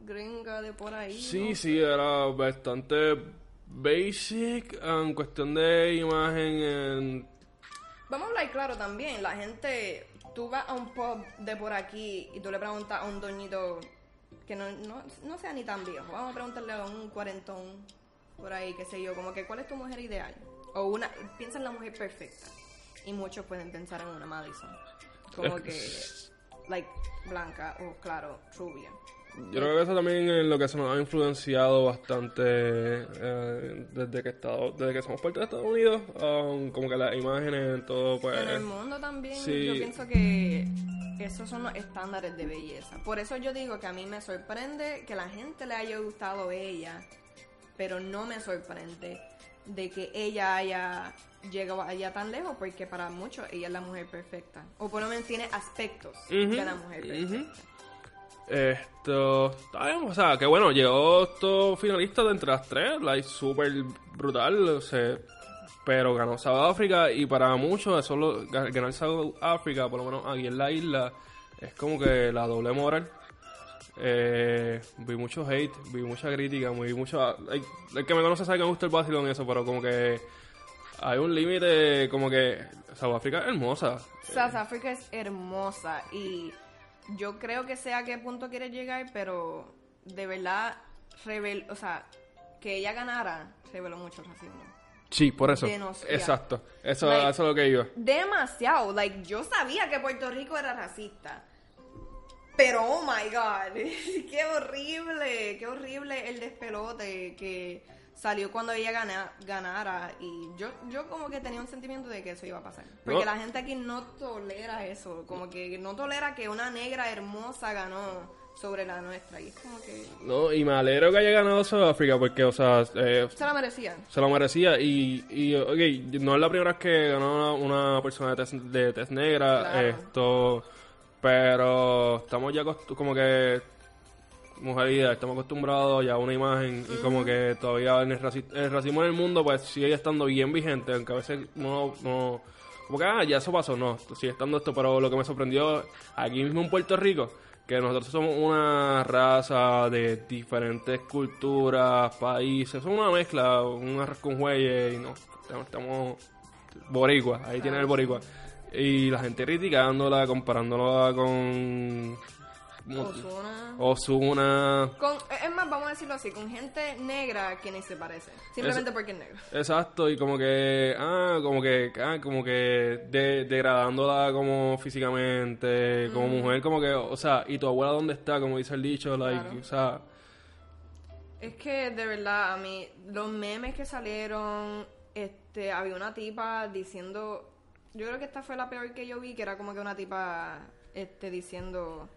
gringa de por ahí. Sí, ¿no? sí, era bastante basic en cuestión de imagen. En... Vamos a hablar claro también. La gente, tú vas a un pub de por aquí y tú le preguntas a un doñito que no, no, no sea ni tan viejo. Vamos a preguntarle a un cuarentón por ahí, qué sé yo, como que ¿cuál es tu mujer ideal? O una, piensa en la mujer perfecta. Y muchos pueden pensar en una Madison. Como que, like, blanca o claro, rubia. Yo creo que eso también es lo que se nos ha influenciado bastante eh, desde que estado, desde que somos parte de Estados Unidos. um, como que las imágenes, todo, pues. En el mundo también sí. yo pienso que esos son los estándares de belleza. Por eso yo digo que a mí me sorprende que la gente le haya gustado ella, pero no me sorprende de que ella haya llegado allá tan lejos, porque para muchos ella es la mujer perfecta. O por lo menos tiene aspectos Ujú, de la mujer perfecta. Esto, está bien, o sea, que bueno, llegó estos finalistas de entre las tres, like, súper brutal, o sea, pero ganó South África y para muchos eso lo, ga- ganar South África, por lo menos aquí en la isla, es como que la doble moral. Eh, vi mucho hate, vi mucha crítica, vi mucho... like, el que me conoce sabe que me gusta el vacilón y eso, pero como que hay un límite, como que South África es hermosa. South Africa es hermosa y yo creo que sé a qué punto quiere llegar, pero de verdad, revel o sea, que ella ganara, reveló mucho el racismo. Sí, por eso. Exacto. Eso, Like- eso es lo que iba. Demasiado, like, yo sabía que Puerto Rico era racista. Pero, oh my god, qué horrible, qué horrible el despelote que salió cuando ella gana- ganara. Y yo, yo como que tenía un sentimiento de que eso iba a pasar. Porque No. la gente aquí no tolera eso, como que no tolera que una negra hermosa ganó sobre la nuestra. Y es como que No, y me alegro que haya ganado Sudáfrica porque, o sea, eh, se la merecían. se lo merecía. Y, y, ok, no es la primera vez que ganó una, una persona de tez, de tez negra. Claro. Esto, pero estamos ya como que, mujeres, estamos acostumbrados ya a una imagen y como que todavía el, raci- el racismo en el mundo pues sigue estando bien vigente, aunque a veces no, no como que, ah, ya eso pasó, no, sigue estando esto, pero lo que me sorprendió aquí mismo en Puerto Rico, que nosotros somos una raza de diferentes culturas, países, somos una mezcla, un arroz con jueyes y no, estamos, estamos boricua, ahí tiene el boricua. Y la gente criticándola, comparándola con Ozuna. Ozuna. Con, es más, vamos a decirlo así, con gente negra que ni se parece. Simplemente porque es negro. Exacto, y como que, ah, como que, ah, como que de- degradándola como físicamente, como mujer, como que, o sea, y tu abuela dónde está, como dice el dicho, like, Claro. o sea, Es que de verdad, a mí, los memes que salieron, este, había una tipa diciendo, yo creo que esta fue la peor que yo vi, que era como que una tipa, este, diciendo,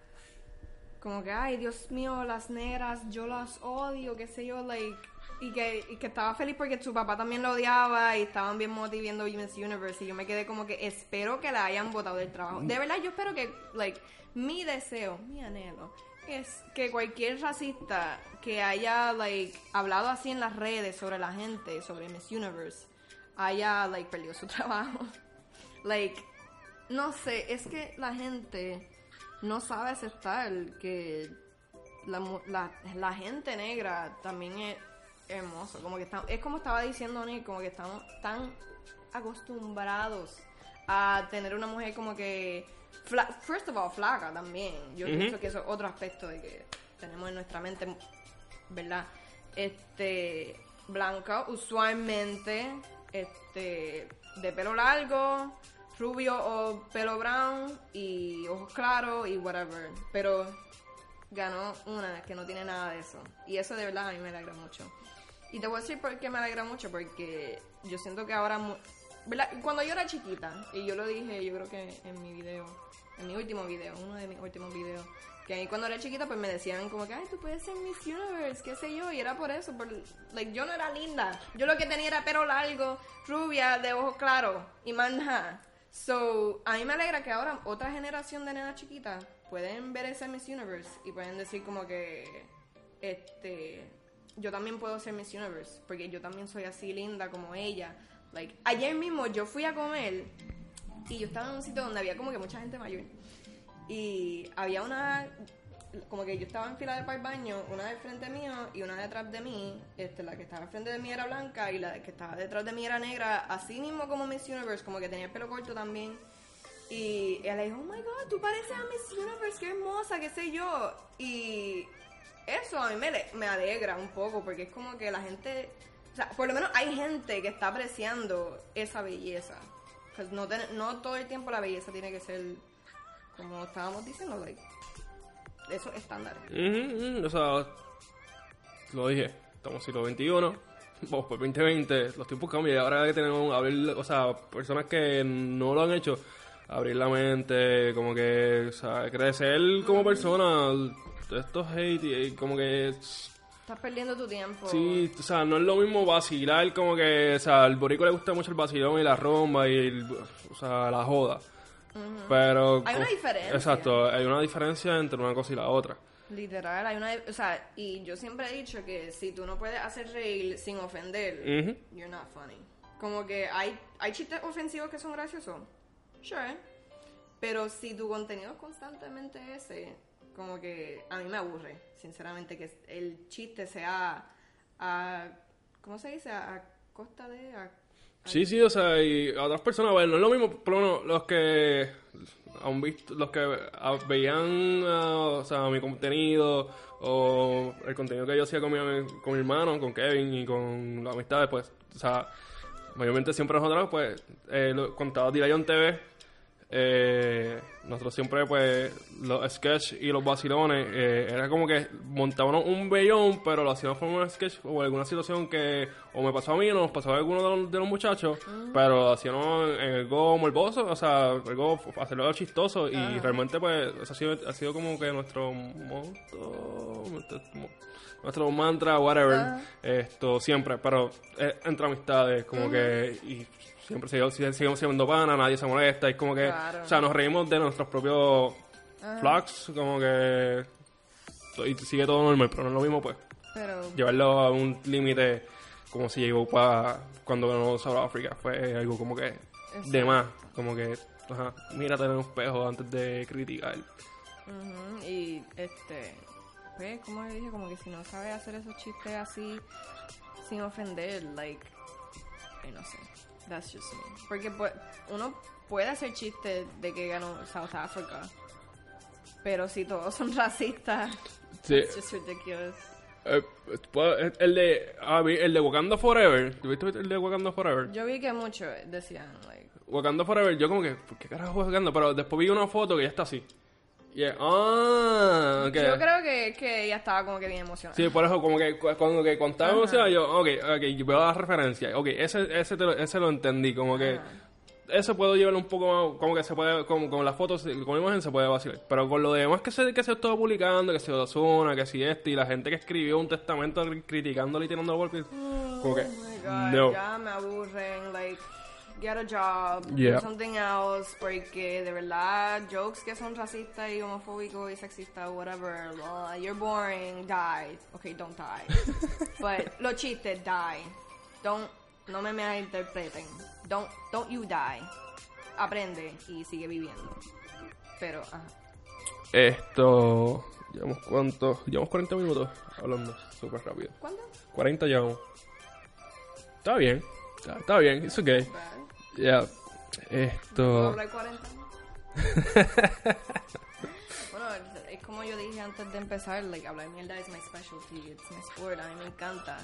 como que, ay, Dios mío, las negras, yo las odio, qué sé yo, like, y que, y que estaba feliz porque su papá también lo odiaba y estaban bien motivando Miss Universe y yo me quedé como que espero que la hayan votado del trabajo. De verdad, yo espero que, like, mi deseo, mi anhelo, es que cualquier racista que haya, like, hablado así en las redes sobre la gente, sobre Miss Universe, haya, like, perdido su trabajo. Like, no sé, es que la gente no sabe aceptar que la, la, la gente negra también es hermoso. Como que está- es como estaba diciendo Nick, como que estamos tan acostumbrados a tener una mujer como que, fla- first of all, flaca también. Yo pienso que eso es otro aspecto de que tenemos en nuestra mente, ¿verdad? Este, blanca, usualmente, este, de pelo largo, rubio o pelo brown y ojos claros y whatever. Pero ganó una que no tiene nada de eso. Y eso de verdad a mí me alegra mucho. Y te voy a decir por qué me alegra mucho, porque yo siento que ahora... ¿verdad? Cuando yo era chiquita, y yo lo dije, yo creo que en mi video, en mi último video, uno de mis últimos videos, que ahí cuando era chiquita pues me decían como que, ay, tú puedes ser Miss Universe, qué sé yo, y era por eso, por, like, yo no era linda. Yo lo que tenía era pelo largo, rubia, de ojos claros, y más nada. So, a mí me alegra que ahora otra generación de nenas chiquitas pueden ver ese Miss Universe y pueden decir como que, este, yo también puedo ser Miss Universe, porque yo también soy así linda como ella. Like, ayer mismo yo fui a comer y yo estaba en un sitio donde había como que mucha gente mayor. Y había una, como que yo estaba en fila para el baño, una del frente mío y una detrás de mí. Este, la que estaba al frente de mí era blanca y la que estaba detrás de mí era negra, así mismo como Miss Universe, como que tenía el pelo corto también. Y ella le dijo, oh my god, tú pareces a Miss Universe, qué hermosa, qué sé yo. Y eso a mí me, me alegra un poco, porque es como que la gente, o sea, por lo menos hay gente que está apreciando esa belleza. Pues no, ten- no todo el tiempo la belleza tiene que ser, como estábamos diciendo, like, esos estándares. Ujú, ujú, O sea, lo dije, estamos en siglo XXI, vamos por 2020, los tiempos cambian y ahora que tenemos, abrir, o sea, personas que no lo han hecho, abrir la mente, como que, o sea, crecer como persona, estos hate y y como que... Estás perdiendo tu tiempo. Sí, o sea, no es lo mismo vacilar como que, o sea, al borico le gusta mucho el vacilón y la rumba y, el- o sea, la joda. Pero... Hay una diferencia. Exacto, hay una diferencia entre una cosa y la otra. Literal, hay una, o sea, y yo siempre he dicho que si tú no puedes hacer reír sin ofender, you're not funny. Como que hay, hay chistes ofensivos que son graciosos, sure, pero si tu contenido es constantemente ese, como que a mí me aburre, sinceramente, que el chiste sea a, ¿cómo se dice? A, a costa de, a- Sí, sí, o sea, y a otras personas, bueno, no es lo mismo, por lo los que han visto, los que veían, o sea, mi contenido o el contenido que yo hacía con mi, con mi hermano, con Kevin y con las amistades, pues, o sea, mayormente siempre nosotros, pues, eh, lo, contaba Dirayon TV, eh, nosotros siempre, pues, los sketches y los vacilones, eh, era como que montábamos un bellón, pero lo hacíamos como un sketch o alguna situación que o me pasó a mí o nos pasó a alguno de los, de los muchachos, pero lo hacíamos en algo morboso, o sea, algo, hacerlo chistoso y realmente, pues, eso ha sido, ha sido como que nuestro moto, nuestro, mantra, whatever, esto siempre, pero eh, entre amistades, como que, y siempre seguimos, seguimos siendo pana, nadie se molesta, es como que, Claro. o sea, nos reímos de nuestros propios flags, como que, y sigue todo normal, pero no es lo mismo, pues, pero llevarlo a un límite como si llegó para cuando ganó South Africa, fue algo como que de más, como que, ajá, mírate en un espejo antes de criticar. Y este, pues, como le dije, como que si no sabes hacer esos chistes así sin ofender, like, no sé, that's just me. Porque pues, uno puede hacer chistes de que ganó South Africa, pero si todos son racistas, Sí, it's just ridiculous. eh, pues, el de, ah, el de Wakanda Forever, ¿tuviste el de Wakanda Forever? Yo vi que muchos decían, like, Wakanda Forever, yo como que, ¿por qué carajo Wakanda? Pero después vi una foto que ya está así. Yeah. Ah. Yo creo que, que ella estaba como que bien emocionada. Sí, por eso como que cu- cuando que contaba emocionado yo, ok, ok, yo veo la referencia. Ok, ese, ese, te lo, ese lo entendí, como que Ajá. eso puedo llevarlo un poco más, como que se puede, como con las fotos, con la imagen se puede vacilar. Pero con lo demás que se, que se estuvo publicando, que se Ozuna, que si este, y la gente que escribió un testamento cri- criticándole y tirando golpes, como que, Oh my god, no. ya me aburren, like, get a job, Yeah. do something else, porque de verdad, jokes que son racistas y homofóbicos y sexistas, whatever, well, you're boring, die. Okay, don't die. But los chistes, die. Don't, no me me interpreten. Don't, don't you die. Aprende y sigue viviendo. Pero, ajá. Esto, llevamos cuánto, llevamos 40 minutos hablando, súper rápido. ¿Cuándo? 40 llevamos. Está bien, está, está bien, it's okay. Ya, ¿Puedo esto... hablar 40? bueno, es- es como yo dije antes de empezar, like, hablar mierda es my specialty, it's my sport, a mí me encanta.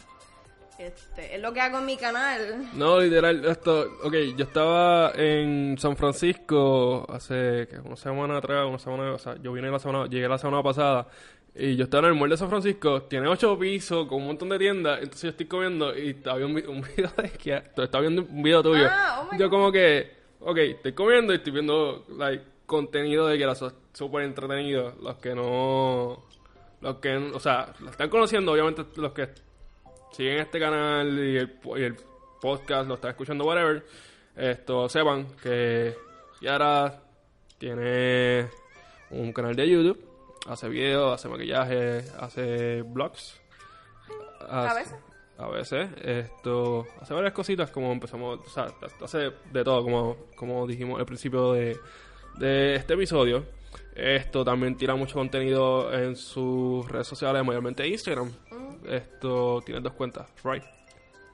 Este, es lo que hago en mi canal. No, literal, esto, ok, yo estaba en San Francisco hace ¿qué? una semana atrás, una semana, o sea, yo vine la semana, llegué la semana pasada y yo estaba en el mall de San Francisco, tiene ocho pisos con un montón de tiendas, entonces yo estoy comiendo y estaba viendo un, vi- un video de que estaba viendo un video tuyo. Ah, oh yo como que, ok, estoy comiendo y estoy viendo like contenido de que era súper entretenido, los que no, los que, o sea, lo están conociendo, obviamente los que siguen este canal y el, y el podcast, lo están escuchando, whatever, esto sepan que Yara tiene un canal de YouTube, hace videos, hace maquillaje, hace vlogs. A hace- veces. A veces, esto, hace varias cositas como empezamos, o sea, hace de todo, como, como dijimos al principio de, de este episodio. Esto también tira mucho contenido en sus redes sociales, mayormente Instagram. Esto tiene dos cuentas, right?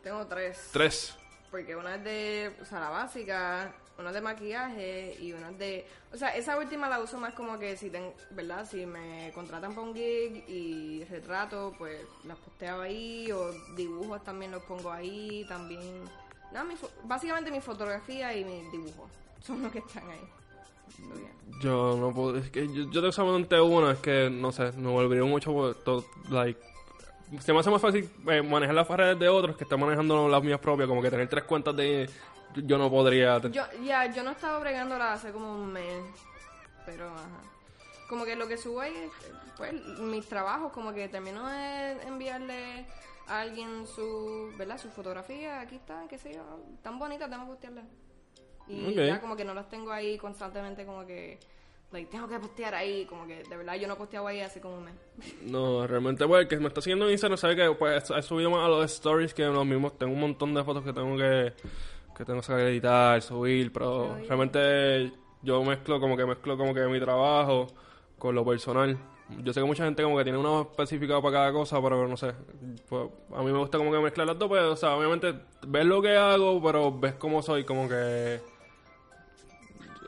Tengo tres. Tres. Porque una es de, o sea, la básica, una es de maquillaje y una es de... O sea, esa última la uso más como que si, ten, ¿verdad? Si me contratan para un gig y retrato, pues las posteo ahí o dibujos también los pongo ahí, también... Nada, mi básicamente mi fotografía y mi dibujo son los que están ahí. Yo no puedo, es que yo, yo tengo solamente una, es que no sé, me volvería mucho por todo, like, se me hace más fácil eh, manejar las redes de otros que estar manejando las mías propias, como que tener tres cuentas de, yo, no podría, Yo, ya, yo no estaba bregándola hace como un mes, pero ajá. Como que lo que subo ahí es, pues, mis trabajos, como que termino de enviarle a alguien su, ¿verdad? Su fotografía, aquí está, qué sé yo, tan bonitas, tengo que postearlas. Y ya como que no las tengo ahí constantemente, como que, like, tengo que postear ahí, como que de verdad yo no posteo ahí hace como un mes. No, realmente, pues, el que me está siguiendo en Instagram sabe que pues, he subido más a los stories que los mismos. Tengo un montón de fotos que tengo que, que tengo que editar, subir, pero yeah. realmente yo mezclo como que mezclo como que mi trabajo con lo personal. Yo sé que mucha gente como que tiene uno específico para cada cosa, pero no sé. Pues, a mí me gusta como que mezclar las dos, pues, o sea, obviamente ves lo que hago, pero ves cómo soy, como que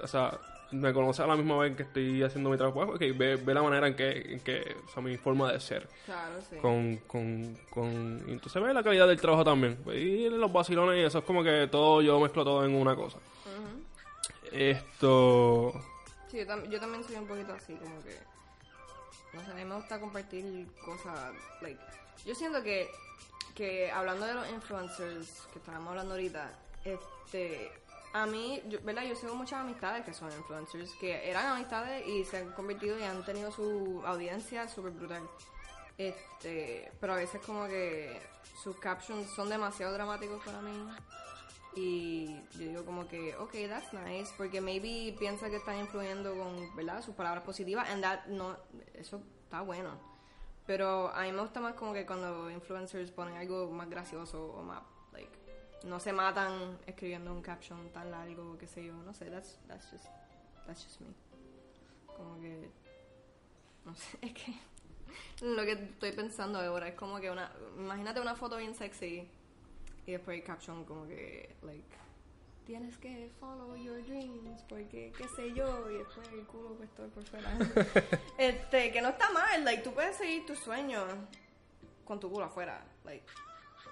o sea, me conoce a la misma vez que estoy haciendo mi trabajo, ok, ve, ve la manera en que, en que, o sea, mi forma de ser, Claro, sí. con, con, con, y entonces ve la calidad del trabajo también, y los vacilones y eso es como que todo, yo mezclo todo en una cosa. Esto, Sí, yo, tam- yo también soy un poquito así, como que. No sé, a mí me gusta compartir cosas. Like, yo siento que, que hablando de los influencers que estábamos hablando ahorita, este. A mí, yo, ¿verdad? Yo tengo muchas amistades que son influencers, que eran amistades y se han convertido y han tenido su audiencia súper brutal. Este, pero a veces como que sus captions son demasiado dramáticos para mí. Y yo digo como que, ok, that's nice, porque maybe piensa que están influyendo con, ¿verdad? Sus palabras positivas, and that no, eso está bueno. Pero a mí me gusta más como que cuando influencers ponen algo más gracioso o más, like, no se matan escribiendo un caption tan largo, qué sé yo, no sé, that's, that's just, that's just me. Como que, no sé, es que lo que estoy pensando ahora es como que una, imagínate una foto bien sexy y después el caption como que, like, tienes que follow your dreams porque qué sé yo y después el culo pues todo por fuera. este, que no está mal, like, tú puedes seguir tus sueños con tu culo afuera, like,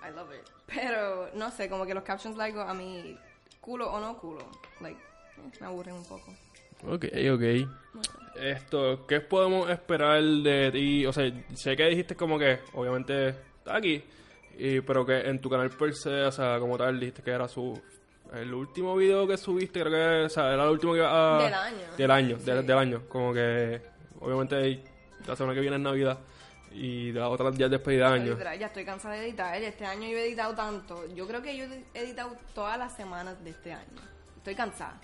I love it. Pero, no sé, como que los captions largos a mí, culo o no culo, like, eh, me aburren un poco. Ok, ok. Esto, ¿qué podemos esperar de ti? O sea, sé que dijiste como que, obviamente, está aquí, y, pero que en tu canal per se, o sea, como tal, dijiste que era su... El último video que subiste, creo que, o sea, era el último que iba a... Del año. Del año, Sí. del, del año. Como que, obviamente, la semana que viene es Navidad, y la otra ya es despedida de año. Literal, ya estoy cansada de editar. Este año yo he editado tanto. Yo creo que yo he editado todas las semanas de este año. Estoy cansada.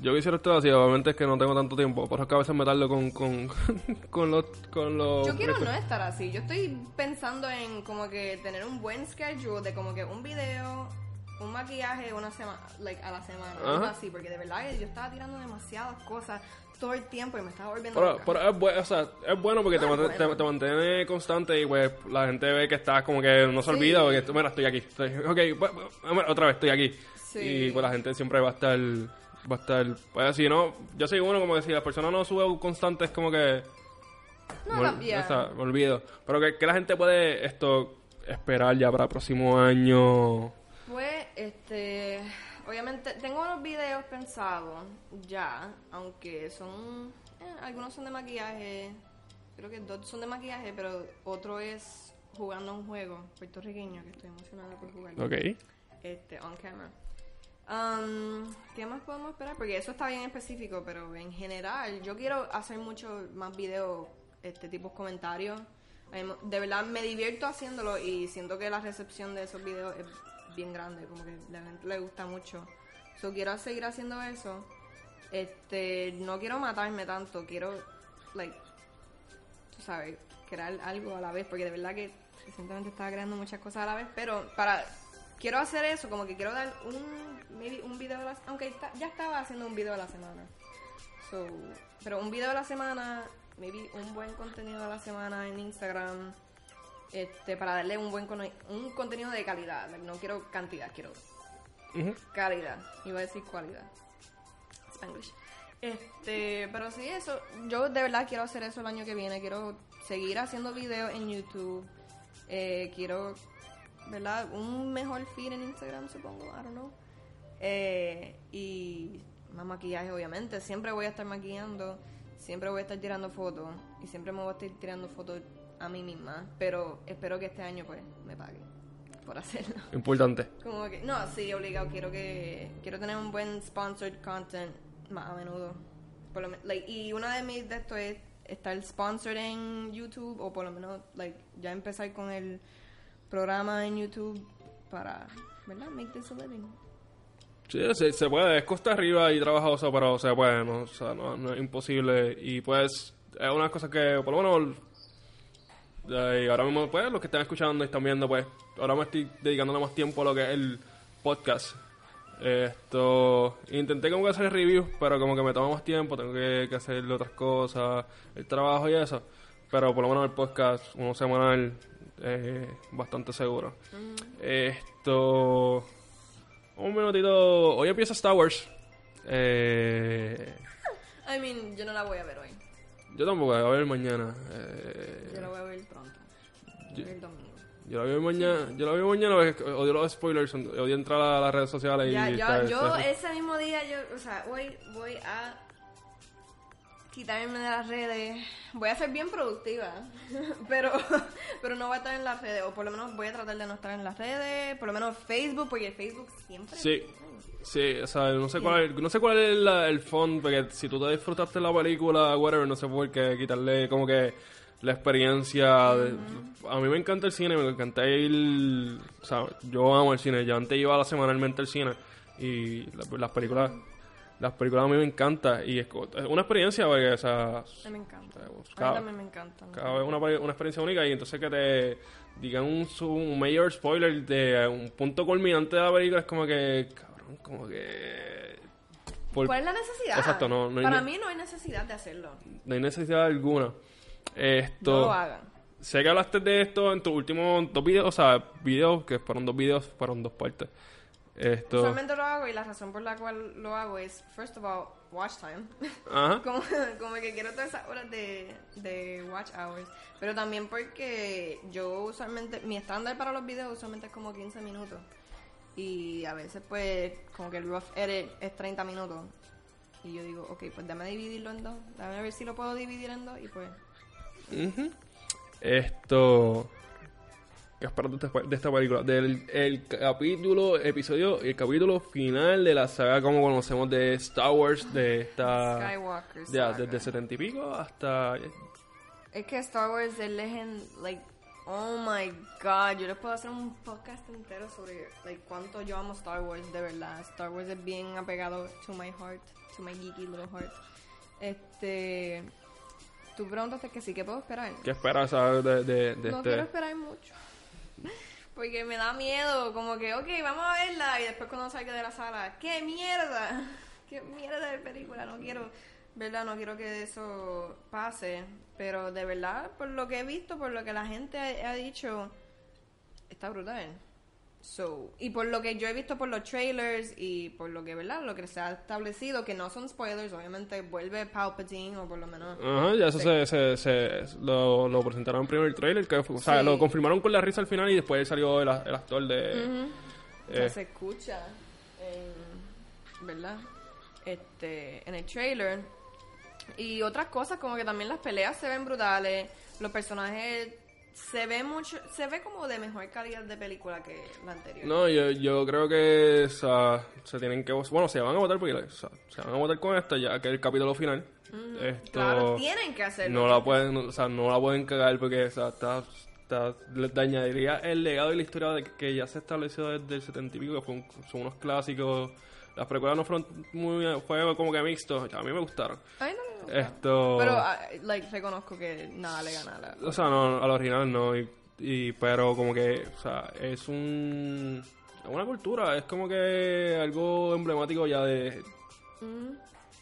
Yo quisiera estar así, obviamente es que no tengo tanto tiempo, por eso es que a veces me tardo con, con, con los... Con los Yo quiero no estar así. Yo estoy pensando en como que tener un buen schedule de como que un video, un maquillaje una semana, like a la semana, algo así, porque de verdad yo estaba tirando demasiadas cosas todo el tiempo y me estaba volviendo Pero, loca. pero es, o sea, es bueno porque te, No, bueno. te, te mantiene constante y pues la gente ve que estás como que no se olvida Sí. porque tú, mira, estoy aquí. Estoy, ok, pues, otra vez estoy aquí. Sí. Y pues la gente siempre va a estar, va a estar, pues si no, yo soy uno como que si la persona no sube constante es como que... No, me, o sea, me olvido. Pero que, que la gente puede esto esperar ya para el próximo año. Pues, este, obviamente tengo unos videos pensados ya, aunque son, eh, algunos son de maquillaje, creo que dos son de maquillaje, pero otro es jugando un juego puertorriqueño que estoy emocionada por jugar. Ok. Este, on camera. Um, ¿Qué más podemos esperar? Porque eso está bien específico, pero en general yo quiero hacer mucho más videos, este tipos comentarios. A mí De verdad me divierto haciéndolo y siento que la recepción de esos videos es bien grande, como que la gente le gusta mucho. So quiero seguir haciendo eso. Este, no quiero matarme tanto, quiero like tú sabes, crear algo a la vez, porque de verdad que recientemente estaba creando muchas cosas a la vez, pero para quiero hacer eso, como que quiero dar un maybe un video a la aunque está- ya estaba haciendo un video a la semana. So, pero un video a la semana, maybe un buen contenido a la semana en Instagram este para darle un buen un contenido de calidad, no quiero cantidad, quiero calidad. Iba a decir cualidad. Spanglish. Este, pero sí, eso. Yo de verdad quiero hacer eso el año que viene. Quiero seguir haciendo videos en YouTube. Eh, quiero, ¿verdad? Un mejor feed en Instagram, supongo. I don't know. Eh, y más maquillaje, obviamente. Siempre voy a estar maquillando. Siempre voy a estar tirando fotos. Y siempre me voy a estar tirando fotos a mí misma. Pero espero que este año, pues, me paguen por hacerlo. Importante. Como que, no, sí, obligado. Quiero que quiero tener un buen sponsored content más a menudo. Por lo like, y una de mis de esto es estar sponsored en YouTube o por lo menos like ya empezar con el programa en YouTube para, ¿verdad? Make this a living. Sí, se, se puede, es costa arriba y trabajoso, pero se puede, ¿no? O sea, no, no es imposible. Y pues, es una cosa que, por lo menos, eh, y ahora mismo, pues, los que están escuchando y están viendo, pues, ahora me estoy dedicándole más tiempo a lo que es el podcast. Esto, intenté como que hacer reviews, pero como que me toma más tiempo, tengo que, que hacer otras cosas, el trabajo y eso. Pero por lo menos el podcast, uno semanal, eh, bastante seguro. Esto, un minutito. Hoy empieza Star Wars. Eh, I mean, yo no la voy a ver hoy. Yo tampoco la voy a ver mañana. Eh, Yo la voy a ver pronto. Yo- el domingo. yo la veo mañana. Yo la veo mañana. Odio los spoilers. Odio entrar a las redes sociales Ya, y. ya, estar- yo estar- ese mismo día, yo, o sea, hoy voy a quitarme de las redes. Voy a ser bien productiva, pero, pero no voy a estar en las redes, o por lo menos voy a tratar de no estar en las redes, por lo menos Facebook, porque Facebook siempre... Sí. Sí, o sea, no sé cuál no sé cuál es la- el fondo, porque si tú te disfrutaste la película, whatever, no sé por qué quitarle como que la experiencia. de- a mí me encanta el cine, me encanta ir. O sea, yo amo el cine. Yo antes iba a la semanalmente al cine y la- las películas. Las películas a mí me encantan y es, una experiencia, porque, o sea, me encanta. Eh, A mí cada- también me encanta. cada vez una, una experiencia única y entonces que te digan un, un mayor spoiler de un punto culminante de la película es como que, como que... por- ¿Cuál es la necesidad? Exacto, no- no hay Para ne- mí no hay necesidad de hacerlo. no hay necesidad alguna. Esto... No lo hagan. Sé que hablaste de esto en tus últimos dos videos, o sea, videos que fueron dos videos, fueron dos partes. Esto... Usualmente lo hago y la razón por la cual lo hago es, first of all, watch time. Ajá. como, como que quiero todas esas horas de, de watch hours. Pero también porque yo usualmente, mi estándar para los videos usualmente es como 15 minutos. Y a veces pues como que el rough edit es 30 minutos. Y yo digo, ok, pues dame dividirlo en dos. Dame ver si lo puedo dividir en dos y pues... Esto. ¿Qué esperas de esta, de esta película? Del el capítulo, episodio, el capítulo final de la saga como conocemos de Star Wars, de esta. Skywalker Ya, desde setenta y pico hasta. Es que Star Wars es legend, like, oh my god, yo les puedo hacer un podcast entero sobre, like, cuánto yo amo Star Wars, de verdad. Star Wars es bien apegado to my heart, to my geeky little heart. Este, tú preguntaste que sí, ¿qué puedo esperar? ¿Qué esperas de, de no este? quiero esperar mucho. Porque me da miedo, como que, ok, vamos a verla y después cuando salga de la sala, ¡qué mierda! ¡Qué mierda de película! No quiero, ¿verdad? No quiero que eso pase. Pero de verdad, por lo que he visto, por lo que la gente ha, ha dicho, está brutal. So, y por lo que yo he visto por los trailers y por lo que, ¿verdad? Lo que se ha establecido, que no son spoilers, obviamente vuelve Palpatine o por lo menos... Ajá, ya eso se, se, se- lo, lo presentaron en primer trailer, que o sea, Sí. lo confirmaron con la risa al final y después salió el, el actor de... Eh, se escucha en, ¿verdad? Este, en el trailer. Y otras cosas, como que también las peleas se ven brutales, los personajes se ve mucho, se ve como de mejor calidad de película que la anterior. No, yo, yo creo que o sea, se tienen que... Bueno, se van a votar porque o sea, se van a votar con esto ya que es el capítulo final. Esto, claro, tienen que hacerlo. no la pueden, o sea, no la pueden cagar porque o sea, está, está- le dañaría el legado y la historia de que ya se estableció desde el 70 y pico, que fue un- son unos clásicos. Las precuelas no fueron muy, fue como que mixtos, a mí me gustaron. Ay, no. Esto... Pero, ah, like, reconozco que nada le gana a la... O sea, no, al original no, y, y- pero como que, o sea, es un... es una cultura, es como que algo emblemático ya de Mm.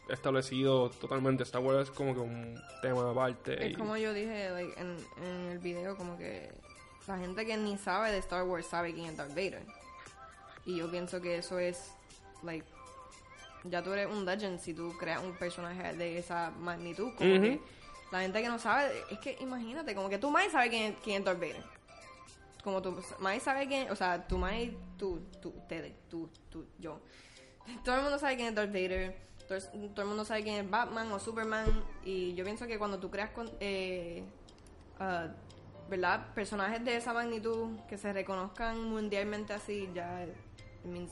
establecido totalmente. Star Wars es como que un tema aparte. Es y- como yo dije like, en, en el video, como que la gente que ni sabe de Star Wars sabe quién es Darth Vader. Y yo pienso que eso es, like, ya tú eres un legend si tú creas un personaje de esa magnitud. Como que la gente que no sabe, es que imagínate, como que tú más sabes quién, quién es Darth Vader. Como tú más sabe quién, o sea, tú más, tú, tú, ustedes, tú, tú, yo. Todo el mundo sabe quién es Darth Vader. Todo, todo el mundo sabe quién es Batman o Superman. Y yo pienso que cuando tú creas con, eh, ah, ¿verdad? Personajes de esa magnitud que se reconozcan mundialmente así, ya means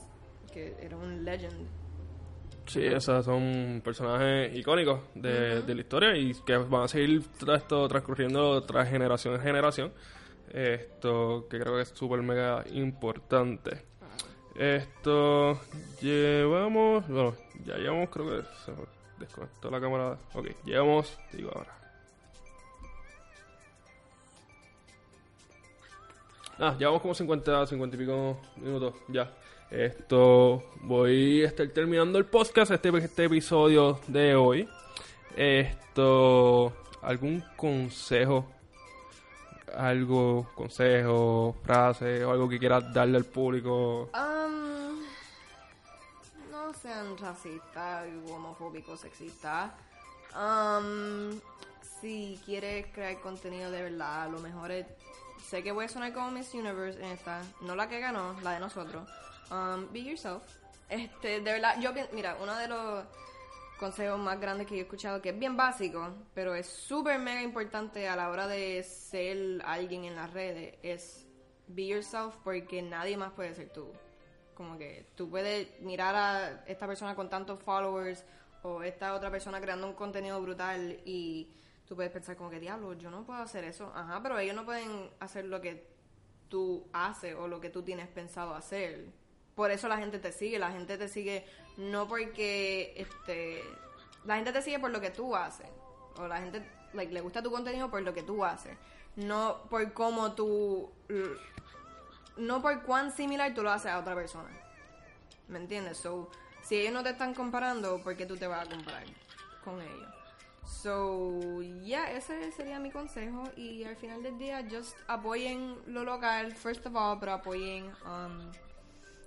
que era un legend. Sí, esos son personajes icónicos de, de la historia y que van a seguir tra- esto transcurriendo tras generación en generación. Esto que creo que es súper mega importante. Esto llevamos, bueno, ya llevamos, creo que se desconectó la cámara. Ok, llevamos, digo ahora. Ah, llevamos como 50, 50 y pico minutos ya. Esto, voy a estar terminando el podcast, este, este episodio de hoy. Esto, ¿algún consejo? Algo, consejo, frase o algo que quieras darle al público? Um, no sean racistas, homofóbicos, sexistas. Um, si quieres crear contenido de verdad, lo mejor es. Sé que voy a sonar como Miss Universe en esta, no la que ganó, la de nosotros. Um, be yourself. Este, de verdad, yo, mira, uno de los consejos más grandes que yo he escuchado, que es bien básico, pero es súper mega importante a la hora de ser alguien en las redes, es be yourself porque nadie más puede ser tú. Como que tú puedes mirar a esta persona con tantos followers o esta otra persona creando un contenido brutal y tú puedes pensar como que diablo, yo no puedo hacer eso. Ajá, pero ellos no pueden hacer lo que tú haces o lo que tú tienes pensado hacer. Por eso la gente te sigue, la gente te sigue no porque este la gente te sigue por lo que tú haces o la gente like, le gusta tu contenido por lo que tú haces, no por cómo tú no por cuán similar tú lo haces a otra persona. ¿Me entiendes? So, si ellos no te están comparando, ¿por qué tú te vas a comparar con ellos? So, yeah, ese sería mi consejo. Y al final del día, just apoyen lo local, first of all, pero apoyen, um,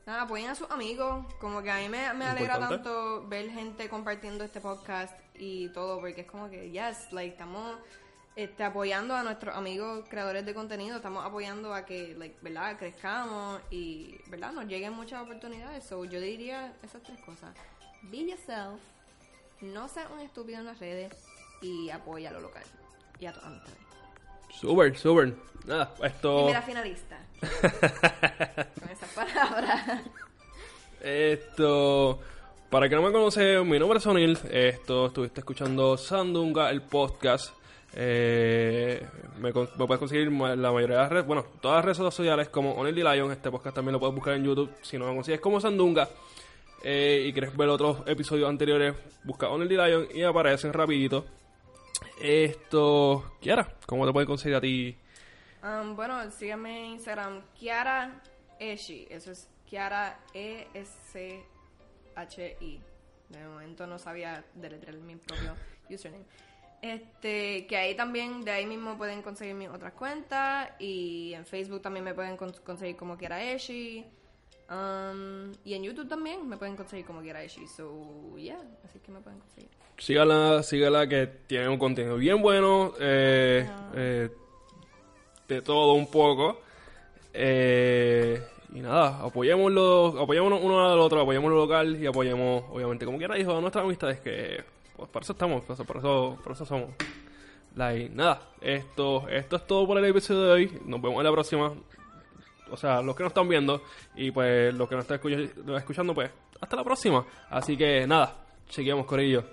nada, apoyen a sus amigos. Como que a mí me, me alegra Importante. tanto ver gente compartiendo este podcast y todo, porque es como que, yes, like, estamos este, apoyando a nuestros amigos creadores de contenido, estamos apoyando a que, like, ¿verdad? Crezcamos y, ¿verdad? Nos lleguen muchas oportunidades. So, yo diría esas tres cosas. Be yourself. no seas un estúpido en las redes y apoya lo local y a tu amistades. Súper, súper. Nada, esto... Primera finalista. Con esas palabras. Esto, para que no me conoce, mi nombre es Onil. Esto, estuviste escuchando Sandunga, el podcast. Eh, me, puedes conseguir la mayoría de las redes, bueno, todas las redes sociales como Onil D. Lion. Este podcast también lo puedes buscar en YouTube. Si no me consigues como Sandunga eh, y quieres ver otros episodios anteriores, busca Onil D. Lion y aparecen rapidito. Esto, Kiara, ¿cómo te pueden conseguir a ti? Um, bueno, síganme en Instagram, Kiara Eshi. Eso es Kiara E-S-H-I. De momento no sabía deletrear mi propio username. Este, que ahí también, de ahí mismo pueden conseguir mis otras cuentas. Y en Facebook también me pueden con- conseguir como Kiara Eshi. Um, y en YouTube también me pueden conseguir como Kiara Eshi. So, yeah, así que me pueden conseguir. Sígala, sígala que tiene un contenido bien bueno, eh, eh, de todo un poco. Eh, y nada, apoyémoslo, apoyémonos uno al otro, apoyemos lo local y apoyemos, obviamente, como quiera, dijo, a nuestras amistades que pues, para eso estamos, por eso, por eso, por eso somos. Like, nada, esto, esto es todo por el episodio de hoy. Nos vemos en la próxima. O sea, los que nos están viendo y pues los que nos están escuch- escuchando, pues hasta la próxima. Así que nada, chequeamos, Corillo.